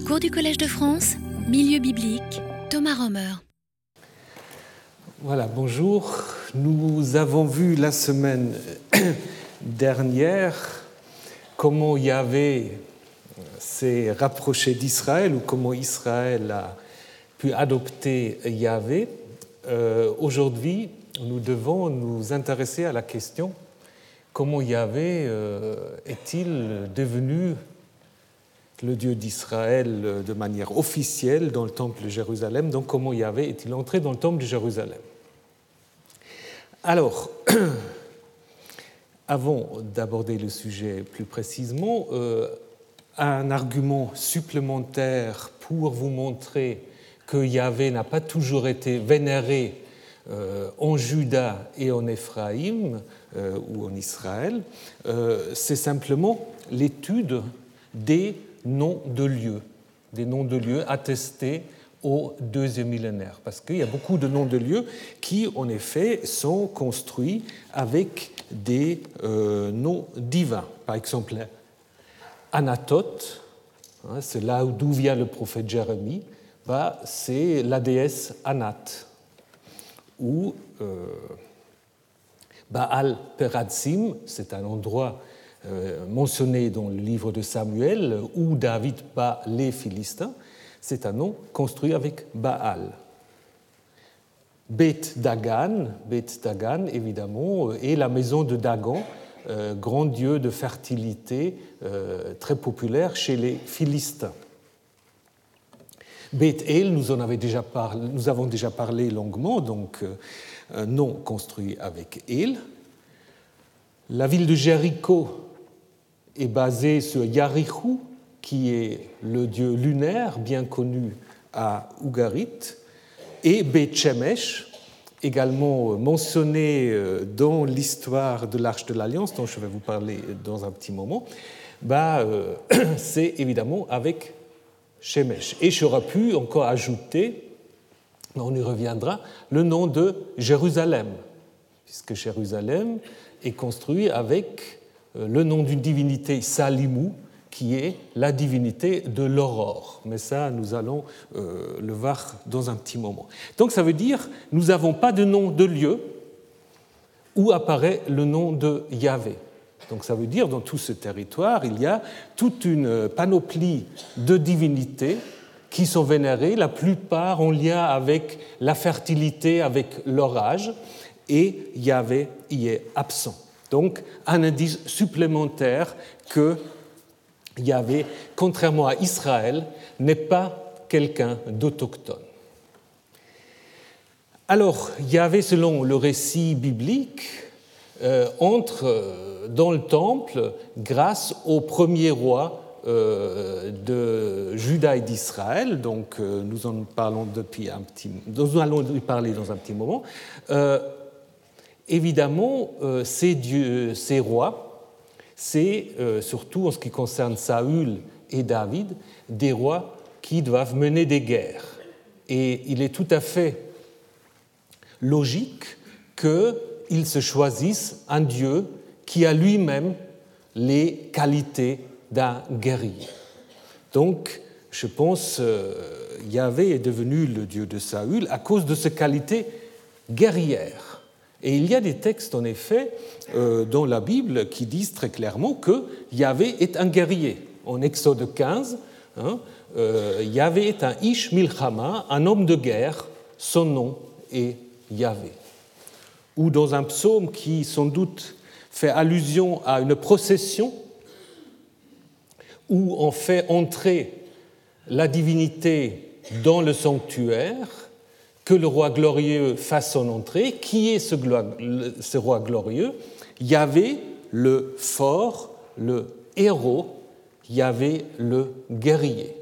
Cours du Collège de France, Milieu biblique, Thomas Romer. Voilà, bonjour. Nous avons vu la semaine dernière comment Yahvé s'est rapproché d'Israël ou comment Israël a pu adopter Yahvé. Euh, Aujourd'hui, nous devons nous intéresser à la question comment Yahvé euh, est-il devenu le Dieu d'Israël de manière officielle dans le temple de Jérusalem, donc comment Yahvé est-il entré dans le temple de Jérusalem? Alors, avant d'aborder le sujet plus précisément, euh, un argument supplémentaire pour vous montrer que Yahvé n'a pas toujours été vénéré euh, en Juda et en Éphraïm euh, ou en Israël, euh, c'est simplement l'étude des noms de lieux, des noms de lieux attestés au deuxième millénaire, parce qu'il y a beaucoup de noms de lieux qui, en effet, sont construits avec des noms divins. Par exemple, Anatote, hein, c'est là d'où vient le prophète Jérémie, bah, c'est la déesse Anat ou euh, Baal Peratsim, c'est un endroit euh, mentionné dans le livre de Samuel, où David bat les Philistins, c'est un nom construit avec Baal. Beth Dagan, Beth Dagan évidemment, est la maison de Dagon, euh, grand dieu de fertilité très populaire chez les Philistins. Beth El, nous, en nous avons déjà parlé longuement, donc euh, un nom construit avec El. La ville de Jéricho est basée sur Yarichou, qui est le dieu lunaire bien connu à Ougarit, et Beth Shemesh, également mentionné euh, dans l'histoire de l'Arche de l'Alliance, dont je vais vous parler dans un petit moment, bah, euh, c'est évidemment avec Shemesh. Et j'aurais pu encore ajouter, on y reviendra, le nom de Jérusalem, puisque Jérusalem est construit avec le nom d'une divinité Salimou, qui est la divinité de l'aurore. Mais ça, nous allons euh, le voir dans un petit moment. Donc ça veut dire, nous n'avons pas de nom de lieu où apparaît le nom de Yahvé. Donc ça veut dire dans tout ce territoire, il y a toute une panoplie de divinités qui sont vénérées, la plupart en lien avec la fertilité, avec l'orage, et Yahvé y est absent. Donc un indice supplémentaire que Yahvé, contrairement à Israël, n'est pas quelqu'un d'autochtone. Alors, Yahvé, selon le récit biblique, euh, entre euh, dans le temple grâce au premier roi euh, de Juda et d'Israël, donc nous en parlons depuis un petit, nous allons y parler dans un petit moment. Évidemment, ces, dieux, ces rois, c'est surtout en ce qui concerne Saül et David, des rois qui doivent mener des guerres. Et il est tout à fait logique que ils se choisissent un Dieu qui a lui-même les qualités d'un guerrier. Donc, je pense, euh, Yahvé est devenu le Dieu de Saül à cause de ses qualités guerrières. Et il y a des textes, en effet, euh, dans la Bible qui disent très clairement que Yahvé est un guerrier. En Exode 15, hein, euh, Yahvé est un Ish Milchama, un homme de guerre, son nom est Yahvé ou dans un psaume qui sans doute fait allusion à une procession où on fait entrer la divinité dans le sanctuaire, que le roi glorieux fasse son entrée. Qui est ce, roi glorieux? Yahvé, le fort, le héros, Yahvé, le guerrier.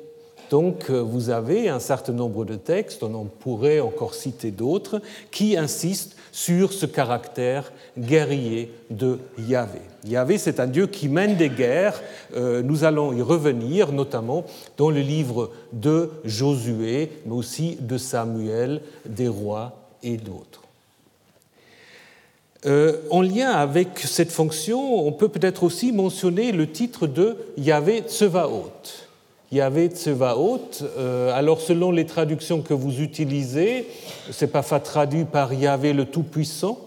Donc euh, vous avez un certain nombre de textes, on en pourrait encore citer d'autres, qui insistent sur ce caractère guerrier de Yahvé. Yahvé, c'est un Dieu qui mène des guerres. Euh, nous allons y revenir, notamment dans le livre de Josué, mais aussi de Samuel, des rois et d'autres. Euh, en lien avec cette fonction, on peut peut-être aussi mentionner le titre de Yahvé Tsevaot. Yahvé Tsevaot. Euh, alors, selon les traductions que vous utilisez, c'est pas traduit par Yahvé le Tout-Puissant.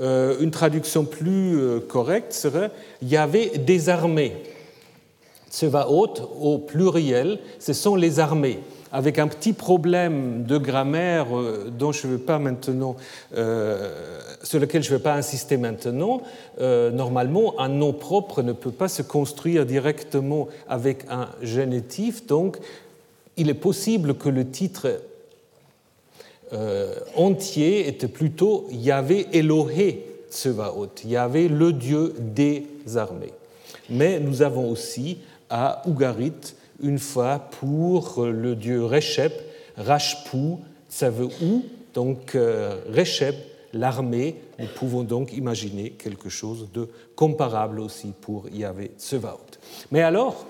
Euh, une traduction plus euh, correcte serait Yahvé des armées. Tsevaot, au pluriel, ce sont les armées avec un petit problème de grammaire euh, dont je veux pas maintenant, euh, sur lequel je ne vais pas insister maintenant. Euh, normalement, un nom propre ne peut pas se construire directement avec un génétif, donc il est possible que le titre entier était plutôt Yahvé Elohé Tsevaot, Yahvé le Dieu des armées. Mais nous avons aussi à Ougarit une fois pour le dieu Reshep, veut où Donc euh, Reshep, l'armée, nous pouvons donc imaginer quelque chose de comparable aussi pour Yahvé Tsevaot. Mais alors,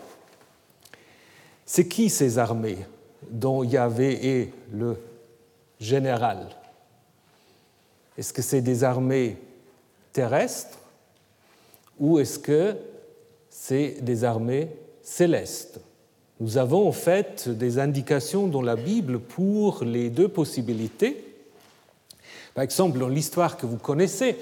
c'est qui ces armées dont Yahvé est le général? Est-ce que c'est des armées terrestres ou est-ce que c'est des armées célestes? Nous avons en fait des indications dans la Bible pour les deux possibilités. Par exemple, dans l'histoire que vous connaissez,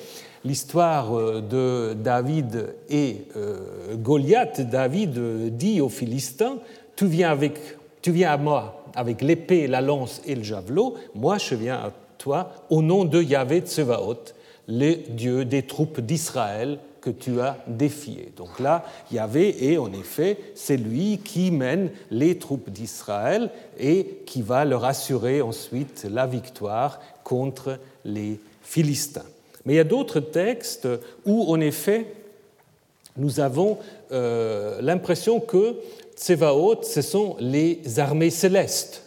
l'histoire euh, de David et euh, Goliath, David dit aux Philistins, tu viens, avec, tu viens à moi avec l'épée, la lance et le javelot, moi je viens à toi au nom de Yahvé Tsevaot, le Dieu des troupes d'Israël que tu as défié. Donc là, Yahvé est en effet celui qui mène les troupes d'Israël et qui va leur assurer ensuite la victoire contre les Philistins. Mais il y a d'autres textes où, en effet, nous avons euh, l'impression que Tsevaot, ce sont les armées célestes,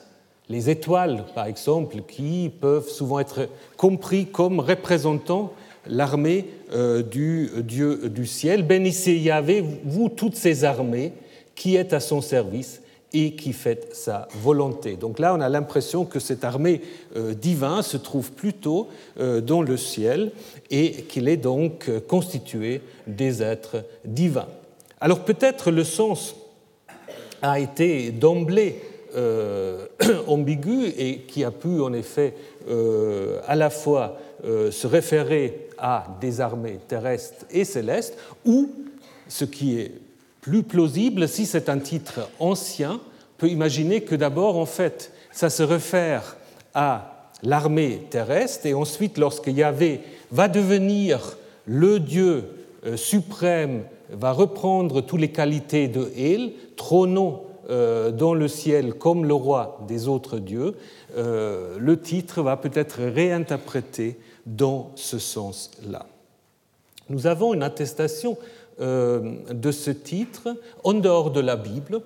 les étoiles, par exemple, qui peuvent souvent être compris comme représentant l'armée euh, du Dieu du ciel. Bénissez Yahvé, vous toutes ces armées qui êtes à son service et qui faites sa volonté. Donc là, on a l'impression que cette armée euh, divine se trouve plutôt euh, dans le ciel et qu'il est donc constitué des êtres divins. Alors peut-être le sens a été d'emblée ambigu et qui a pu en effet à la fois se référer à des armées terrestres et célestes, ou, ce qui est plus plausible, si c'est un titre ancien, peut imaginer que d'abord, en fait, ça se réfère à l'armée terrestre, et ensuite, lorsque Yahvé va devenir le Dieu euh, suprême, va reprendre toutes les qualités de El, trônant euh, dans le ciel comme le roi des autres dieux, euh, le titre va peut-être réinterprété dans ce sens-là. Nous avons une attestation euh, de ce titre en dehors de la Bible,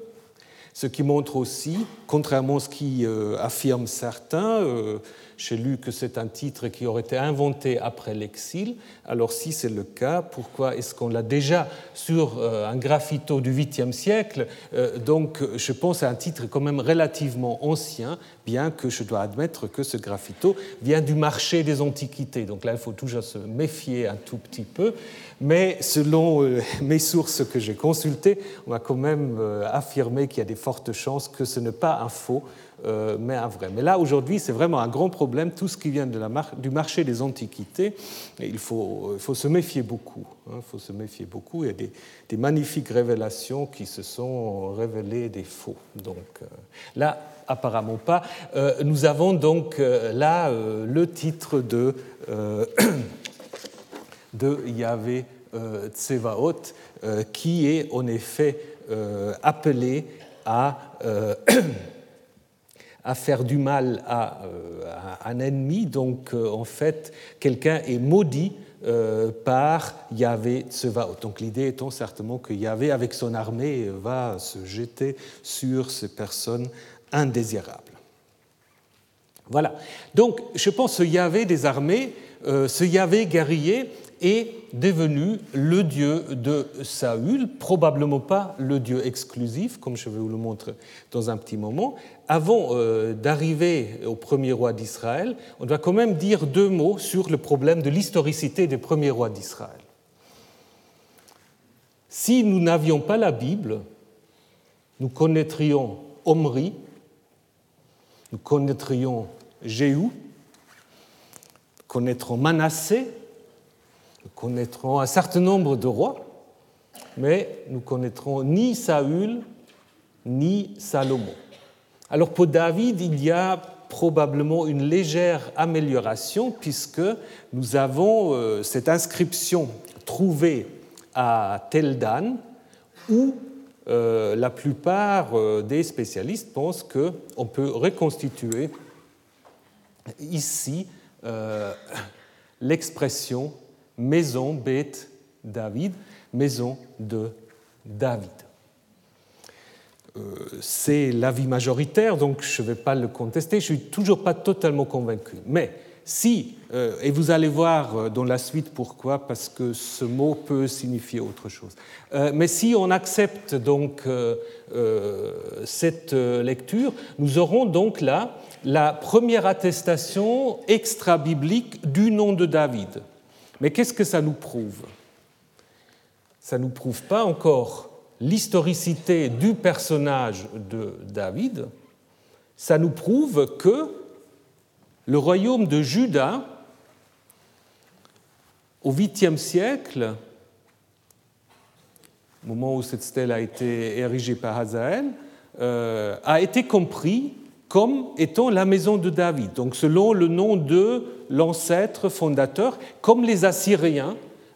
ce qui montre aussi, contrairement à ce qui euh, affirment certains, euh, j'ai lu que c'est un titre qui aurait été inventé après l'exil. Alors si c'est le cas, pourquoi est-ce qu'on l'a déjà sur euh, un graffito du 8e siècle? Euh, Donc je pense à un titre quand même relativement ancien, bien que je dois admettre que ce graffito vient du marché des antiquités. Donc là, il faut toujours se méfier un tout petit peu. Mais selon euh, mes sources que j'ai consultées, on va quand même affirmer qu'il y a des fortes chances que ce n'est pas un faux, mais un vrai. Mais là, aujourd'hui, c'est vraiment un grand problème, tout ce qui vient du marché des antiquités. il, faut, il faut se méfier beaucoup. Hein, il faut se méfier beaucoup. Il y a des, magnifiques révélations qui se sont révélées des faux. Donc euh, là, apparemment pas. Euh, nous avons donc là le titre de, de Yahvé Tsevaot, qui est en effet appelé à à faire du mal à, euh, un ennemi. Donc, euh, en fait, quelqu'un est maudit euh, par Yahvé Tsevaot. Donc, l'idée étant certainement que Yahvé, avec son armée, va se jeter sur ces personnes indésirables. Voilà. Donc, je pense que Yahvé des armées, ce Yahvé guerrier, est devenu le dieu de Saül, probablement pas le dieu exclusif, comme je vais vous le montrer dans un petit moment. Avant euh, d'arriver au premier roi d'Israël, on doit quand même dire deux mots sur le problème de l'historicité des premiers rois d'Israël. Si nous n'avions pas la Bible, nous connaîtrions Omri, nous connaîtrions Jéhu, connaîtrons Manassé, connaîtrons un certain nombre de rois, mais nous connaîtrons ni Saül ni Salomon. Alors pour David, il y a probablement une légère amélioration puisque nous avons euh, cette inscription trouvée à Teldan où euh, la plupart euh, des spécialistes pensent qu'on peut reconstituer ici l'expression maison bête David, maison de David. Euh, c'est l'avis majoritaire, donc je ne vais pas le contester. Je ne suis toujours pas totalement convaincu. Mais si, euh, et vous allez voir euh, dans la suite pourquoi, parce que ce mot peut signifier autre chose. Mais si on accepte donc cette lecture, nous aurons donc là la première attestation extra-biblique du nom de David. Mais qu'est-ce que ça nous prouve? Ça ne nous prouve pas encore l'historicité du personnage de David, ça nous prouve que le royaume de Juda, au 8e siècle, au moment où cette stèle a été érigée par Hazael, euh, a été compris comme étant la maison de David, donc selon le nom de l'ancêtre fondateur, comme les Assyriens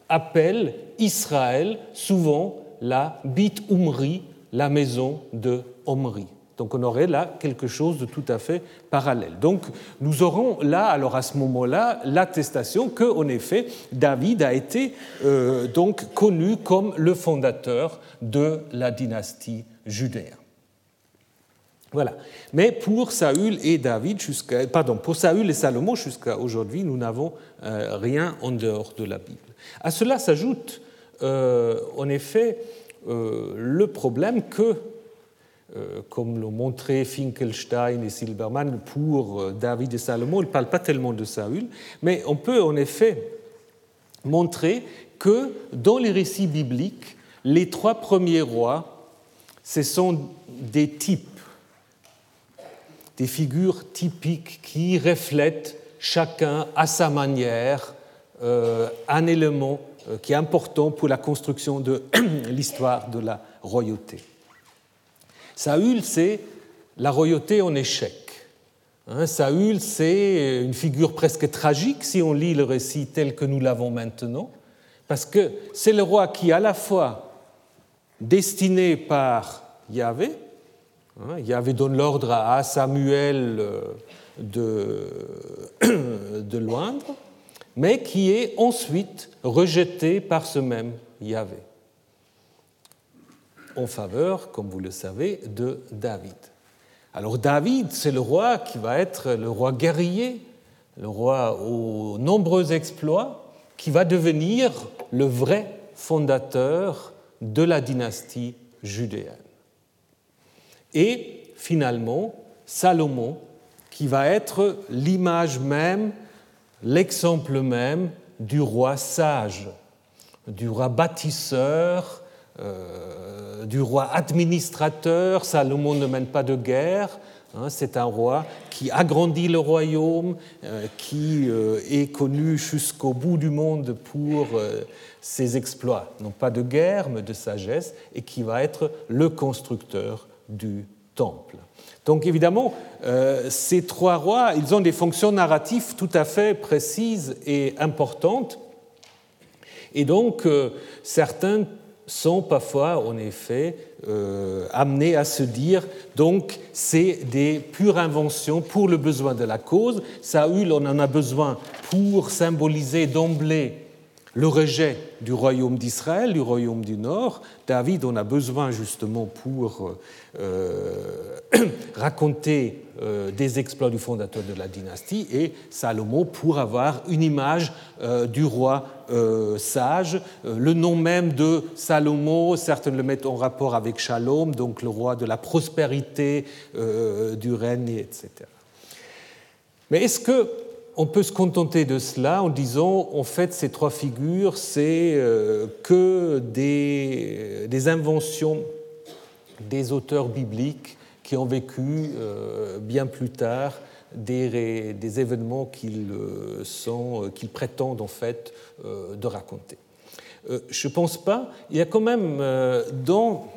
appellent Israël souvent la Bit Umri, la maison de Omri. Donc on aurait là quelque chose de tout à fait parallèle. Donc nous aurons là, alors à ce moment-là, l'attestation que, en effet, David a été euh, donc connu comme le fondateur de la dynastie judéenne. Voilà. Mais pour Saül et David, pardon, pour Saül et Salomon jusqu'à aujourd'hui, nous n'avons euh, rien en dehors de la Bible. À cela s'ajoute euh, en effet euh, le problème que, comme l'ont montré Finkelstein et Silberman pour David et Salomon, ils ne parlent pas tellement de Saül, mais on peut en effet montrer que dans les récits bibliques, les trois premiers rois, ce sont des types, des figures typiques qui reflètent chacun à sa manière un élément euh, qui est important pour la construction de l'histoire de la royauté. Saül, c'est la royauté en échec. Hein, Saül, c'est une figure presque tragique si on lit le récit tel que nous l'avons maintenant, parce que c'est le roi qui, à la fois destiné par Yahvé, Yahvé donne l'ordre à Samuel euh, de, de loindre, mais qui est ensuite rejeté par ce même Yahvé, en faveur, comme vous le savez, de David. Alors David, c'est le roi qui va être le roi guerrier, le roi aux nombreux exploits, qui va devenir le vrai fondateur de la dynastie judéenne. Et finalement, Salomon, qui va être l'image même l'exemple même du roi sage, du roi bâtisseur, euh, du roi administrateur. Salomon ne mène pas de guerre. Hein, c'est un roi qui agrandit le royaume, euh, qui euh, est connu jusqu'au bout du monde pour ses exploits, non pas de guerre, mais de sagesse, et qui va être le constructeur du temple. Donc évidemment, euh, ces trois rois, ils ont des fonctions narratives tout à fait précises et importantes. Et donc, euh, certains sont parfois, en effet, euh, amenés à se dire, donc, c'est des pures inventions pour le besoin de la cause. Saül, on en a besoin pour symboliser d'emblée le rejet du royaume d'Israël, du royaume du Nord. David, on a besoin justement pour euh, raconter euh, des exploits du fondateur de la dynastie, et Salomon pour avoir une image euh, du roi sage. le nom même de Salomon, certains le mettent en rapport avec Shalom, donc le roi de la prospérité, du règne, etc. Mais est-ce que on peut se contenter de cela en disant, en fait, ces trois figures, c'est euh, que des, inventions des auteurs bibliques qui ont vécu bien plus tard des, événements qu'ils qu'ils prétendent en fait de raconter. Je ne pense pas. Il y a quand même dans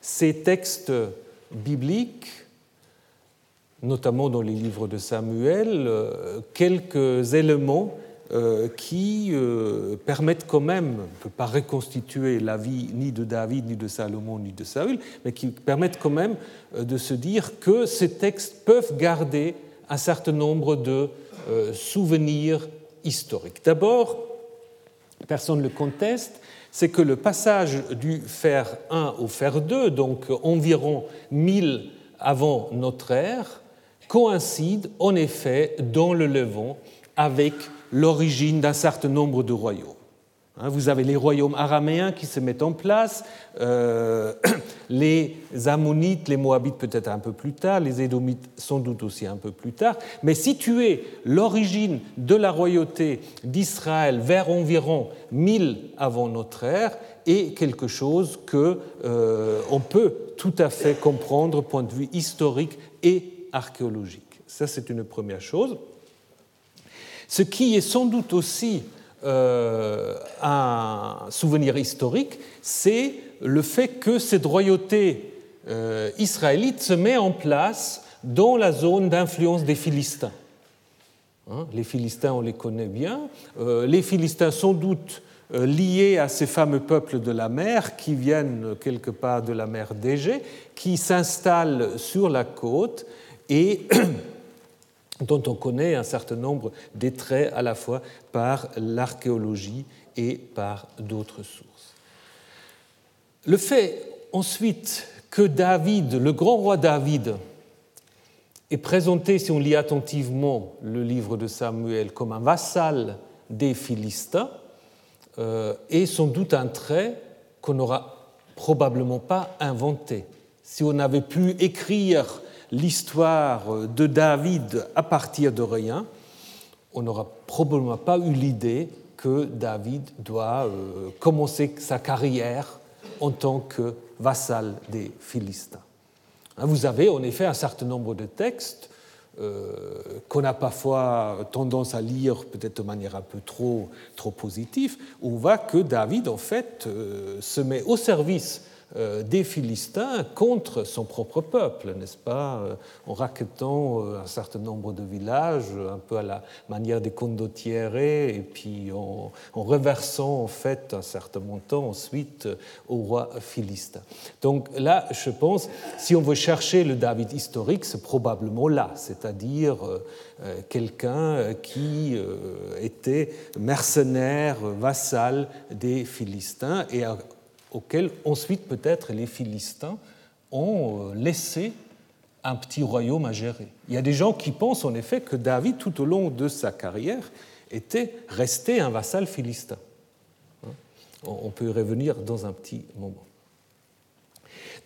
ces textes bibliques notamment dans les livres de Samuel, euh, quelques éléments euh, qui euh, permettent quand même, on ne peut pas reconstituer la vie ni de David, ni de Salomon, ni de Saül, mais qui permettent quand même de se dire que ces textes peuvent garder un certain nombre de souvenirs historiques. D'abord, personne ne le conteste, c'est que le passage du fer 1 au fer 2, donc environ 1000 avant notre ère, coïncide en effet dans le Levant avec l'origine d'un certain nombre de royaumes. Hein, vous avez les royaumes araméens qui se mettent en place, euh, les Ammonites, les Moabites peut-être un peu plus tard, les Édomites sans doute aussi un peu plus tard, mais situer l'origine de la royauté d'Israël vers environ 1000 avant notre ère est quelque chose que euh, peut tout à fait comprendre point de vue historique et archéologique. Ça, c'est une première chose. Ce qui est sans doute aussi euh, un souvenir historique, c'est le fait que cette royauté euh, israélite se met en place dans la zone d'influence des Philistins. Hein, les Philistins, on les connaît bien. Euh, les Philistins, sans doute liés à ces fameux peuples de la mer qui viennent quelque part de la mer d'Égée, qui s'installent sur la côte et dont on connaît un certain nombre des traits à la fois par l'archéologie et par d'autres sources. Le fait ensuite que David, le grand roi David, est présenté, si on lit attentivement le livre de Samuel, comme un vassal des Philistins, euh, est sans doute un trait qu'on n'aura probablement pas inventé. Si on avait pu écrire l'histoire de David à partir de rien, on n'aura probablement pas eu l'idée que David doit euh, commencer sa carrière en tant que vassal des Philistins. Hein, vous avez en effet un certain nombre de textes euh, qu'on a parfois tendance à lire peut-être de manière un peu trop, trop positive, où on voit que David en fait euh, se met au service des Philistins contre son propre peuple, n'est-ce pas, euh, en raquettant euh, un certain nombre de villages, un peu à la manière des condottieri, et puis en, reversant en fait un certain montant ensuite au roi philistin. Donc là, je pense, si on veut chercher le David historique, c'est probablement là, c'est-à-dire quelqu'un qui était mercenaire, vassal des Philistins et auquel ensuite peut-être les Philistins ont euh, laissé un petit royaume à gérer. Il y a des gens qui pensent en effet que David, tout au long de sa carrière, était resté un vassal philistin. Hein? On peut y revenir dans un petit moment.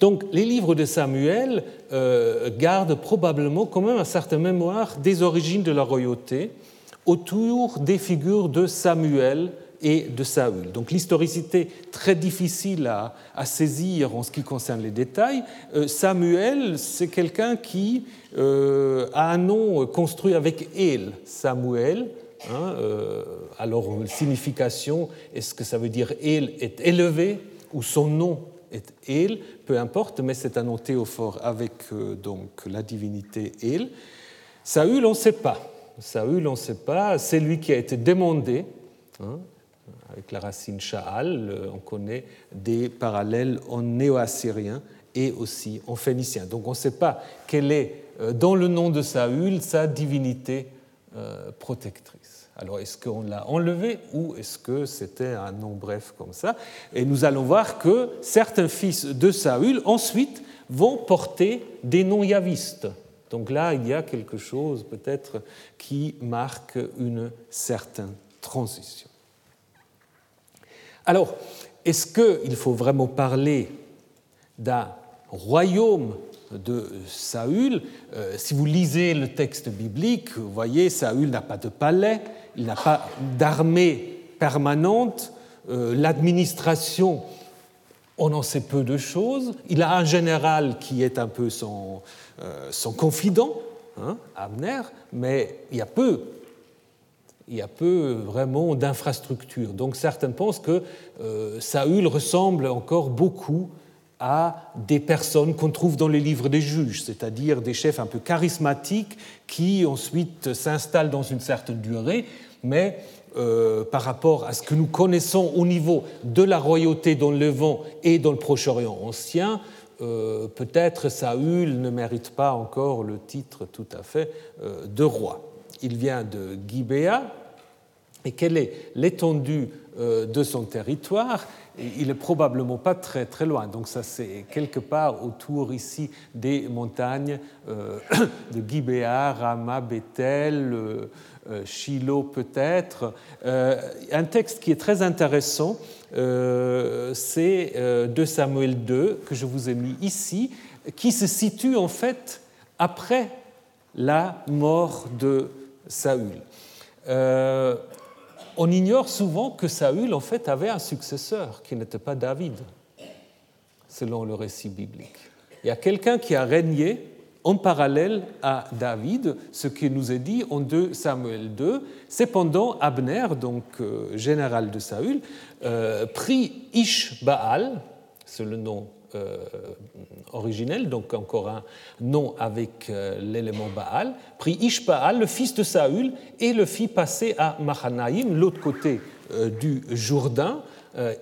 Donc les livres de Samuel euh, gardent probablement quand même un certain mémoire des origines de la royauté autour des figures de Samuel et de Saül. Donc l'historicité très difficile à, saisir en ce qui concerne les détails. Euh, Samuel, c'est quelqu'un qui euh, a un nom construit avec El, Samuel. Hein, euh, alors signification, est-ce que ça veut dire El est élevé ou son nom est El Peu importe, mais c'est un nom théophore avec donc la divinité El. Saül, on ne sait pas. Saül, on ne sait pas. C'est lui qui a été demandé. Avec la racine Sha'al, on connaît des parallèles en néo-assyrien et aussi en phénicien. Donc on ne sait pas quelle est, euh, dans le nom de Saül, sa divinité euh, protectrice. Alors est-ce qu'on l'a enlevé ou est-ce que c'était un nom bref comme ça? Et nous allons voir que certains fils de Saül ensuite vont porter des noms yavistes. Donc là, il y a quelque chose peut-être qui marque une certaine transition. Alors, est-ce qu'il faut vraiment parler d'un royaume de Saül? Euh, Si vous lisez le texte biblique, vous voyez, Saül n'a pas de palais, il n'a pas d'armée permanente, euh, l'administration on en sait peu de choses. Il a un général qui est un peu son, son confident, hein, Abner, mais il y a peu il y a peu vraiment d'infrastructures. Donc certains pensent que Saül ressemble encore beaucoup à des personnes qu'on trouve dans les livres des juges, c'est-à-dire des chefs un peu charismatiques qui ensuite s'installent dans une certaine durée, mais euh, par rapport à ce que nous connaissons au niveau de la royauté dans le Levant et dans le Proche-Orient ancien, euh, peut-être Saül ne mérite pas encore le titre tout à fait euh, de roi. Il vient de Gibéa, et quelle est l'étendue de son territoire? Il n'est probablement pas très, très loin. Donc ça, c'est quelque part autour ici des montagnes euh, de Gibéa, Rama, Bethel, euh, euh, Shiloh peut-être. un texte qui est très intéressant, c'est de Samuel 2 que je vous ai mis ici, qui se situe en fait après la mort de Saül on ignore souvent que Saül, en fait, avait un successeur qui n'était pas David, selon le récit biblique. Il y a quelqu'un qui a régné en parallèle à David, ce qui nous est dit en 2 Samuel 2. Cependant, Abner, donc euh, général de Saül, euh, prit Ishbaal, c'est le nom originel, donc encore un nom avec euh, l'élément Baal, prit Ishbaal, le fils de Saül, et le fit passer à Mahanaïm, l'autre côté euh, du Jourdain.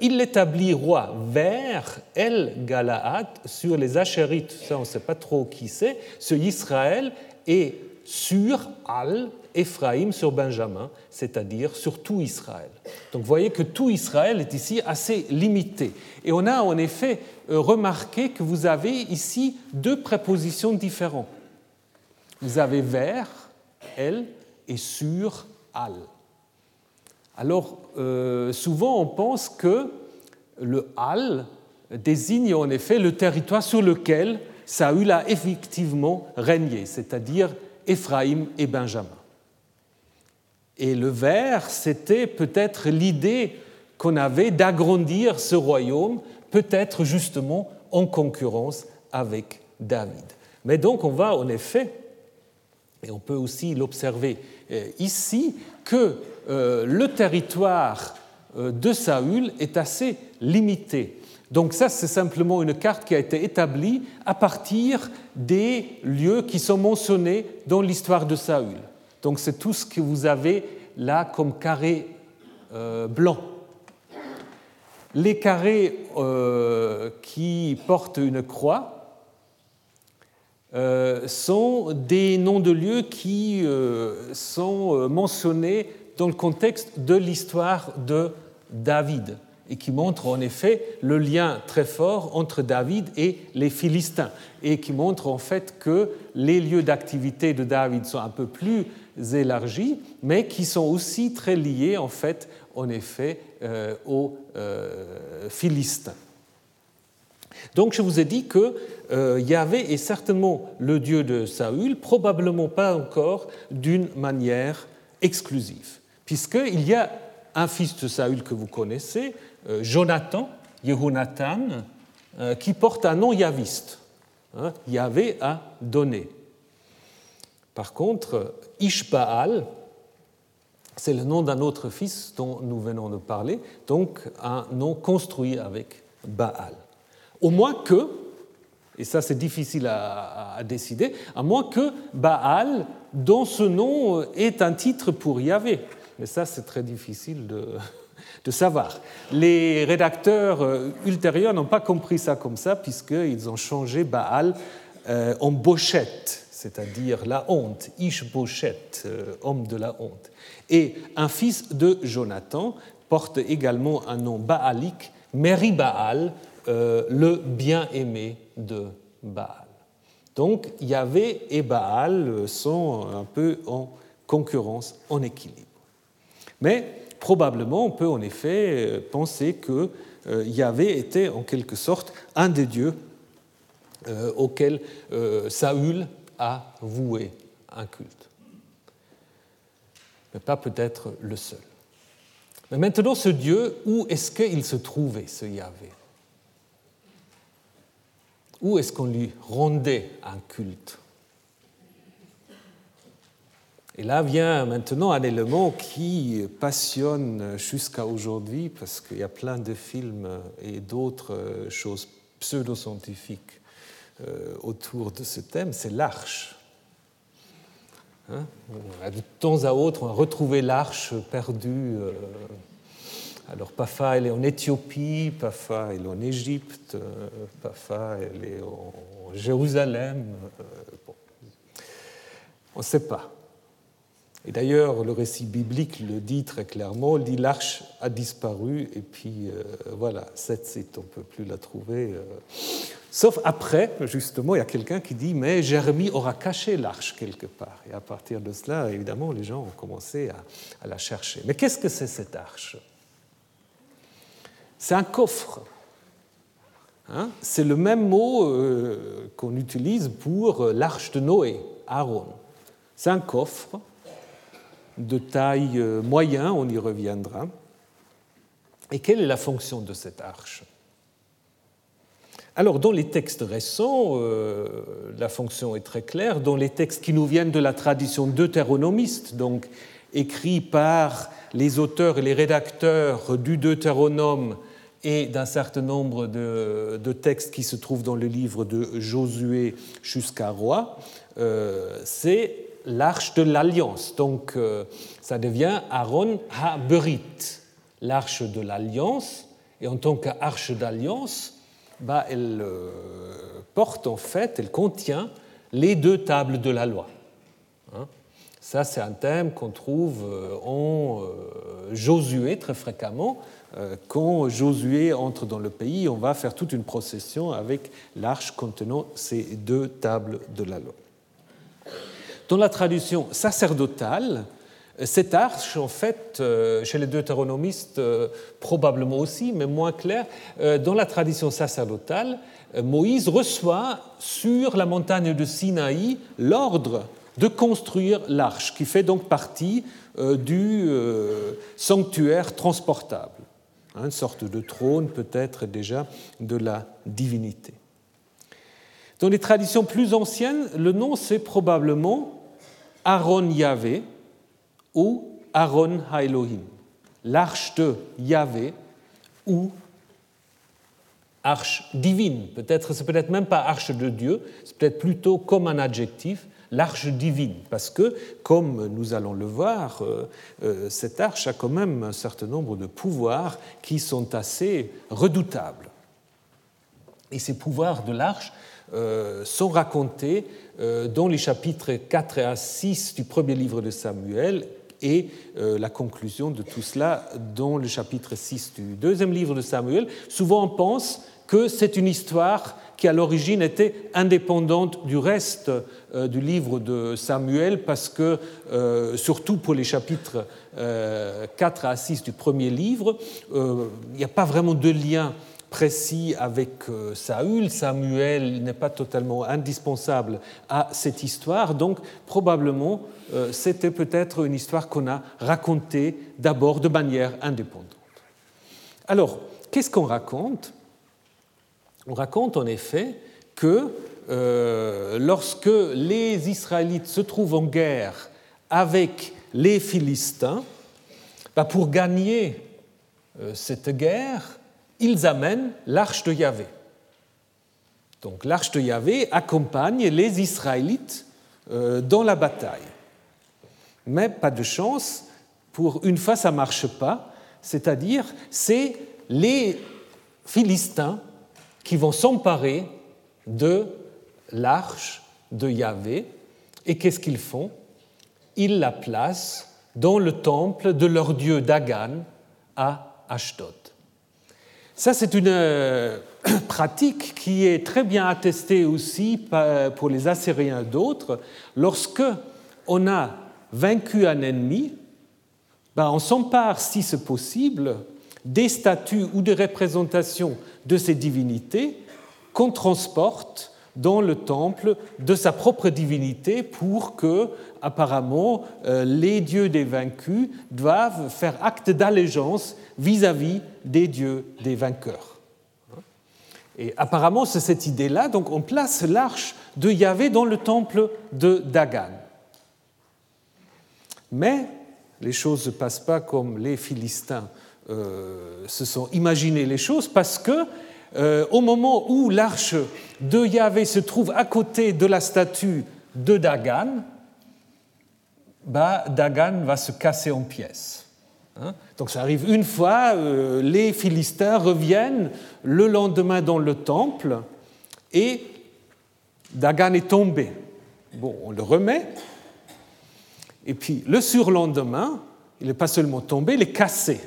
Il l'établit roi vers El Galaad sur les Achérites, ça on ne sait pas trop qui c'est, sur Israël et sur Al, Éphraïm sur Benjamin, c'est-à-dire sur tout Israël. Donc vous voyez que tout Israël est ici assez limité. Et on a en effet euh, remarqué que vous avez ici deux prépositions différentes. Vous avez vers, elle, et sur, al. Alors, euh, souvent on pense que le al désigne en effet le territoire sur lequel Saül a effectivement régné, c'est-à-dire Éphraïm et Benjamin. Et le vers, c'était peut-être l'idée qu'on avait d'agrandir ce royaume, peut-être justement en concurrence avec David. Mais donc on va en effet, et on peut aussi l'observer euh, ici, que euh, le territoire euh, de Saül est assez limité. Donc ça, c'est simplement une carte qui a été établie à partir des lieux qui sont mentionnés dans l'histoire de Saül. Donc c'est tout ce que vous avez là comme carré euh, blanc. Les carrés euh, qui portent une croix euh, sont des noms de lieux qui sont mentionnés dans le contexte de l'histoire de David et qui montrent en effet le lien très fort entre David et les Philistins, et qui montrent en fait que les lieux d'activité de David sont un peu plus élargis, mais qui sont aussi très liés en fait, en effet, euh, aux euh, Philistins. Donc je vous ai dit que euh, Yahvé est certainement le Dieu de Saül, probablement pas encore d'une manière exclusive, puisqu'il y a un fils de Saül que vous connaissez, euh, Jonathan, Yehonathan, euh, qui porte un nom yaviste. Hein, Yahvé a donné. Par contre, Ishbaal, c'est le nom d'un autre fils dont nous venons de parler, donc un nom construit avec Baal. Au moins que, et ça c'est difficile à, à, décider, à moins que Baal, dont ce nom est un titre pour Yahvé. Mais ça c'est très difficile de, savoir. Les rédacteurs euh, ultérieurs n'ont pas compris ça comme ça, puisqu'ils ont changé Baal euh, en Bochette, c'est-à-dire la honte, Ish Bochette, euh, homme de la honte. Et un fils de Jonathan porte également un nom baalique, Meribaal, le bien-aimé de Baal. Donc Yahvé et Baal sont un peu en concurrence, en équilibre. Mais probablement on peut en effet euh, penser que euh, Yahvé était en quelque sorte un des dieux euh, auxquels Saül a voué un culte. Mais pas peut-être le seul. Mais maintenant, ce Dieu, où est-ce qu'il se trouvait, ce Yahvé? Où est-ce qu'on lui rendait un culte? Et là vient maintenant un élément qui passionne jusqu'à aujourd'hui, parce qu'il y a plein de films et d'autres choses pseudo-scientifiques euh, autour de ce thème, c'est l'arche. Hein? De temps à autre, on a retrouvé l'arche perdue. Euh, alors, parfois, elle est en Éthiopie, parfois, elle est en Égypte, euh, parfois, elle est en Jérusalem. On ne sait pas. Et d'ailleurs, le récit biblique le dit très clairement, il dit l'arche a disparu, et puis voilà, cette site, on ne peut plus la trouver. Sauf après, justement, il y a quelqu'un qui dit Mais Jérémie aura caché l'arche quelque part. Et à partir de cela, évidemment, les gens ont commencé à, la chercher. Mais qu'est-ce que c'est cette arche? C'est un coffre. Hein? C'est le même mot euh, qu'on utilise pour l'arche de Noé, Aaron. C'est un coffre de taille euh, moyenne, on y reviendra. Et quelle est la fonction de cette arche? Alors, dans les textes récents, euh, la fonction est très claire. Dans les textes qui nous viennent de la tradition deutéronomiste, donc écrits par les auteurs et les rédacteurs du Deutéronome et d'un certain nombre de, textes qui se trouvent dans le livre de Josué jusqu'à Roi, euh, c'est l'arche de l'alliance. Donc, euh, ça devient Aaron HaBerit, l'arche de l'alliance. Et en tant qu'arche d'alliance, bah, elle euh, porte en fait, elle contient les deux tables de la loi. Hein. Ça, c'est un thème qu'on trouve euh, en Josué très fréquemment. Quand Josué entre dans le pays, on va faire toute une procession avec l'arche contenant ces deux tables de la loi. Dans la tradition sacerdotale, cette arche, en fait, euh, chez les deutéronomistes, euh, probablement aussi, mais moins clair, euh, dans la tradition sacerdotale, Moïse reçoit sur la montagne de Sinaï l'ordre de construire l'arche, qui fait donc partie du sanctuaire transportable, hein, une sorte de trône peut-être déjà de la divinité. Dans les traditions plus anciennes, le nom c'est probablement Aaron Yahvé, ou Aaron HaElohim, l'arche de Yahvé ou arche divine. Peut-être, c'est peut-être même pas arche de Dieu, c'est peut-être plutôt comme un adjectif, l'arche divine, parce que, comme nous allons le voir, euh, euh, cette arche a quand même un certain nombre de pouvoirs qui sont assez redoutables. Et ces pouvoirs de l'arche sont racontés dans les chapitres 4 à 6 du premier livre de Samuel et euh, la conclusion de tout cela dans le chapitre 6 du deuxième livre de Samuel. Souvent on pense que c'est une histoire qui à l'origine était indépendante du reste euh, du livre de Samuel, parce que, euh, surtout pour les chapitres 4 à 6 du premier livre, il n'y a pas vraiment de lien précis avec euh, Saül. Samuel n'est pas totalement indispensable à cette histoire, donc probablement euh, c'était peut-être une histoire qu'on a racontée d'abord de manière indépendante. Alors, qu'est-ce qu'on raconte? On raconte en effet que euh, lorsque les Israélites se trouvent en guerre avec les Philistins, bah, pour gagner cette guerre, ils amènent l'arche de Yahvé. Donc l'arche de Yahvé accompagne les Israélites euh, dans la bataille. Mais pas de chance, pour une fois ça ne marche pas, c'est-à-dire c'est les Philistins qui vont s'emparer de l'arche de Yahvé. Et qu'est-ce qu'ils font? Ils la placent dans le temple de leur dieu Dagan à Ashdod. Ça, c'est une euh, pratique qui est très bien attestée aussi pour les Assyriens d'autres. Lorsque on a vaincu un ennemi, ben on s'empare, si c'est possible, des statues ou des représentations de ces divinités qu'on transporte dans le temple de sa propre divinité pour que, apparemment, euh, les dieux des vaincus doivent faire acte d'allégeance vis-à-vis des dieux des vainqueurs. Et apparemment, c'est cette idée-là. Donc, on place l'arche de Yahvé dans le temple de Dagan. Mais les choses ne passent pas comme les Philistins euh, se sont imaginé les choses, parce que euh, au moment où l'arche de Yahvé se trouve à côté de la statue de Dagan, bah, Dagan va se casser en pièces. Hein? Donc ça arrive une fois, euh, les Philistins reviennent le lendemain dans le temple et Dagan est tombé. Bon, on le remet. Et puis le surlendemain, il n'est pas seulement tombé, il est cassé.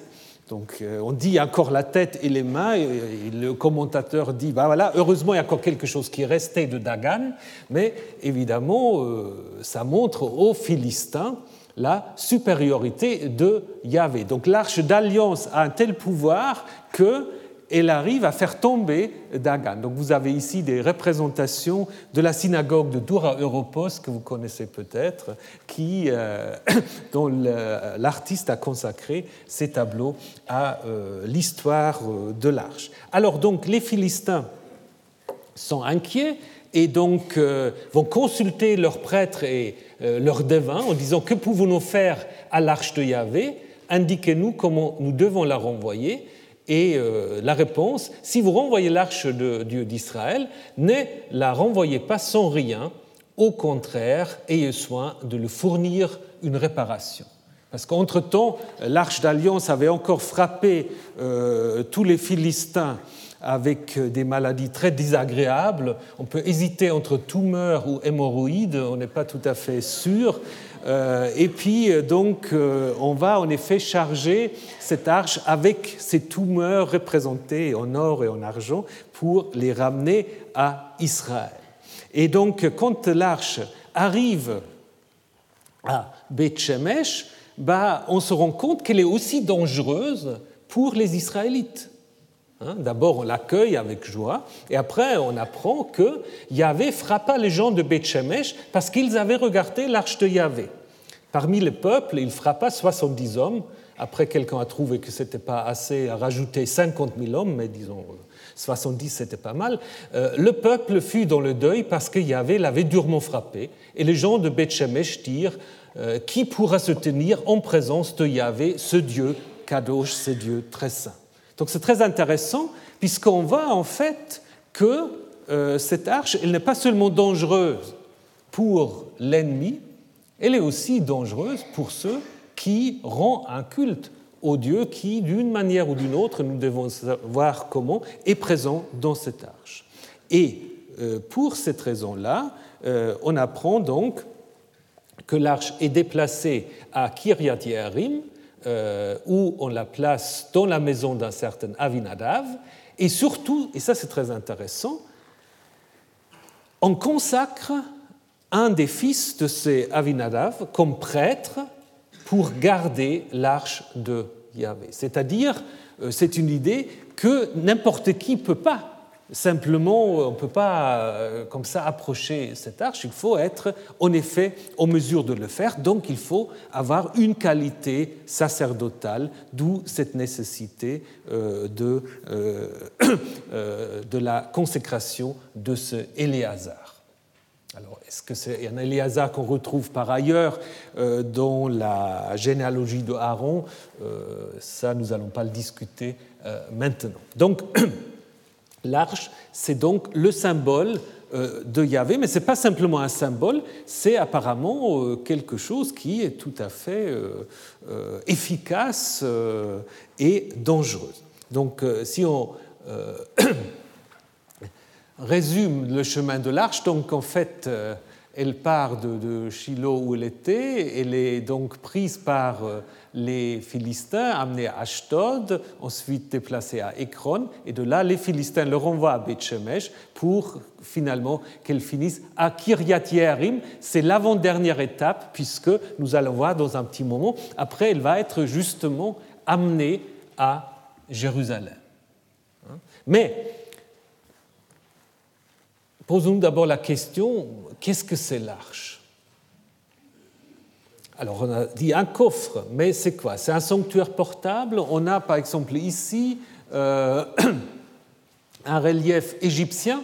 Donc euh, on dit encore la tête et les mains, et le commentateur dit, bah voilà, heureusement il y a encore quelque chose qui est resté de Dagan, mais évidemment euh, ça montre aux Philistins la supériorité de Yahvé. Donc l'arche d'alliance a un tel pouvoir que elle arrive à faire tomber Dagan. Donc vous avez ici des représentations de la synagogue de Doura Europos, que vous connaissez peut-être, qui, euh, dont l'artiste a consacré ces tableaux à euh, l'histoire euh, de l'Arche. Alors donc les Philistins sont inquiets et donc vont consulter leurs prêtres et leurs devins en disant que pouvons-nous faire à l'arche de Yahvé? Indiquez-nous comment nous devons la renvoyer. Et euh, la réponse, si vous renvoyez l'arche de Dieu d'Israël, ne la renvoyez pas sans rien, au contraire, ayez soin de le fournir une réparation. Parce qu'entre-temps, l'arche d'alliance avait encore frappé euh, tous les Philistins avec des maladies très désagréables. On peut hésiter entre tumeurs ou hémorroïdes, on n'est pas tout à fait sûr. Euh, et puis, euh, donc, euh, on va en effet charger cette arche avec ces tumeurs représentées en or et en argent pour les ramener à Israël. Et donc, quand l'arche arrive à Beth Shemesh, bah, on se rend compte qu'elle est aussi dangereuse pour les Israélites. Hein, d'abord, on l'accueille avec joie, et après, on apprend que Yahvé frappa les gens de Beth Shemesh parce qu'ils avaient regardé l'arche de Yahvé. Parmi les peuples, il frappa 70 hommes. Après, quelqu'un a trouvé que ce n'était pas assez à rajouter 50 000 hommes, mais disons 70, c'était pas mal. Euh, le peuple fut dans le deuil parce que Yahvé l'avait durement frappé. Et les gens de Beth Shemesh dirent euh, Qui pourra se tenir en présence de Yahvé, ce Dieu Kadosh, ce Dieu très saint? Donc c'est très intéressant puisqu'on voit en fait que euh, cette arche, elle n'est pas seulement dangereuse pour l'ennemi, elle est aussi dangereuse pour ceux qui rendent un culte au Dieu qui, d'une manière ou d'une autre, nous devons savoir comment, est présent dans cette arche. Et euh, pour cette raison-là, euh, on apprend donc que l'arche est déplacée à Kiryat Yearim, euh, où on la place dans la maison d'un certain Avinadav, et surtout, et ça c'est très intéressant, on consacre un des fils de ces Avinadav comme prêtre pour garder l'arche de Yahvé. C'est-à-dire, euh, c'est une idée que n'importe qui ne peut pas Simplement, on ne peut pas euh, comme ça approcher cette arche, il faut être en effet en mesure de le faire, donc il faut avoir une qualité sacerdotale, d'où cette nécessité euh, de, euh, de la consécration de ce Éléazar. Alors, est-ce que c'est un Éléazar qu'on retrouve par ailleurs dans la généalogie de Aaron? Ça, nous n'allons pas le discuter maintenant. Donc, L'arche, c'est donc le symbole euh, de Yahvé, mais ce n'est pas simplement un symbole, c'est apparemment euh, quelque chose qui est tout à fait euh, efficace et dangereux. Donc si on résume le chemin de l'arche, donc en fait elle part de, Shiloh où elle était, elle est donc prise par euh, les Philistins, amenée à Ashdod, ensuite déplacée à Ekron, et de là, les Philistins le renvoient à Beth pour finalement qu'elle finisse à Kiryat Yearim. C'est l'avant-dernière étape, puisque nous allons voir dans un petit moment, après, elle va être justement amenée à Jérusalem. Hein? Mais Posons d'abord la question, qu'est-ce que c'est l'arche? Alors on a dit un coffre, mais c'est quoi? C'est un sanctuaire portable? On a par exemple ici euh, un relief égyptien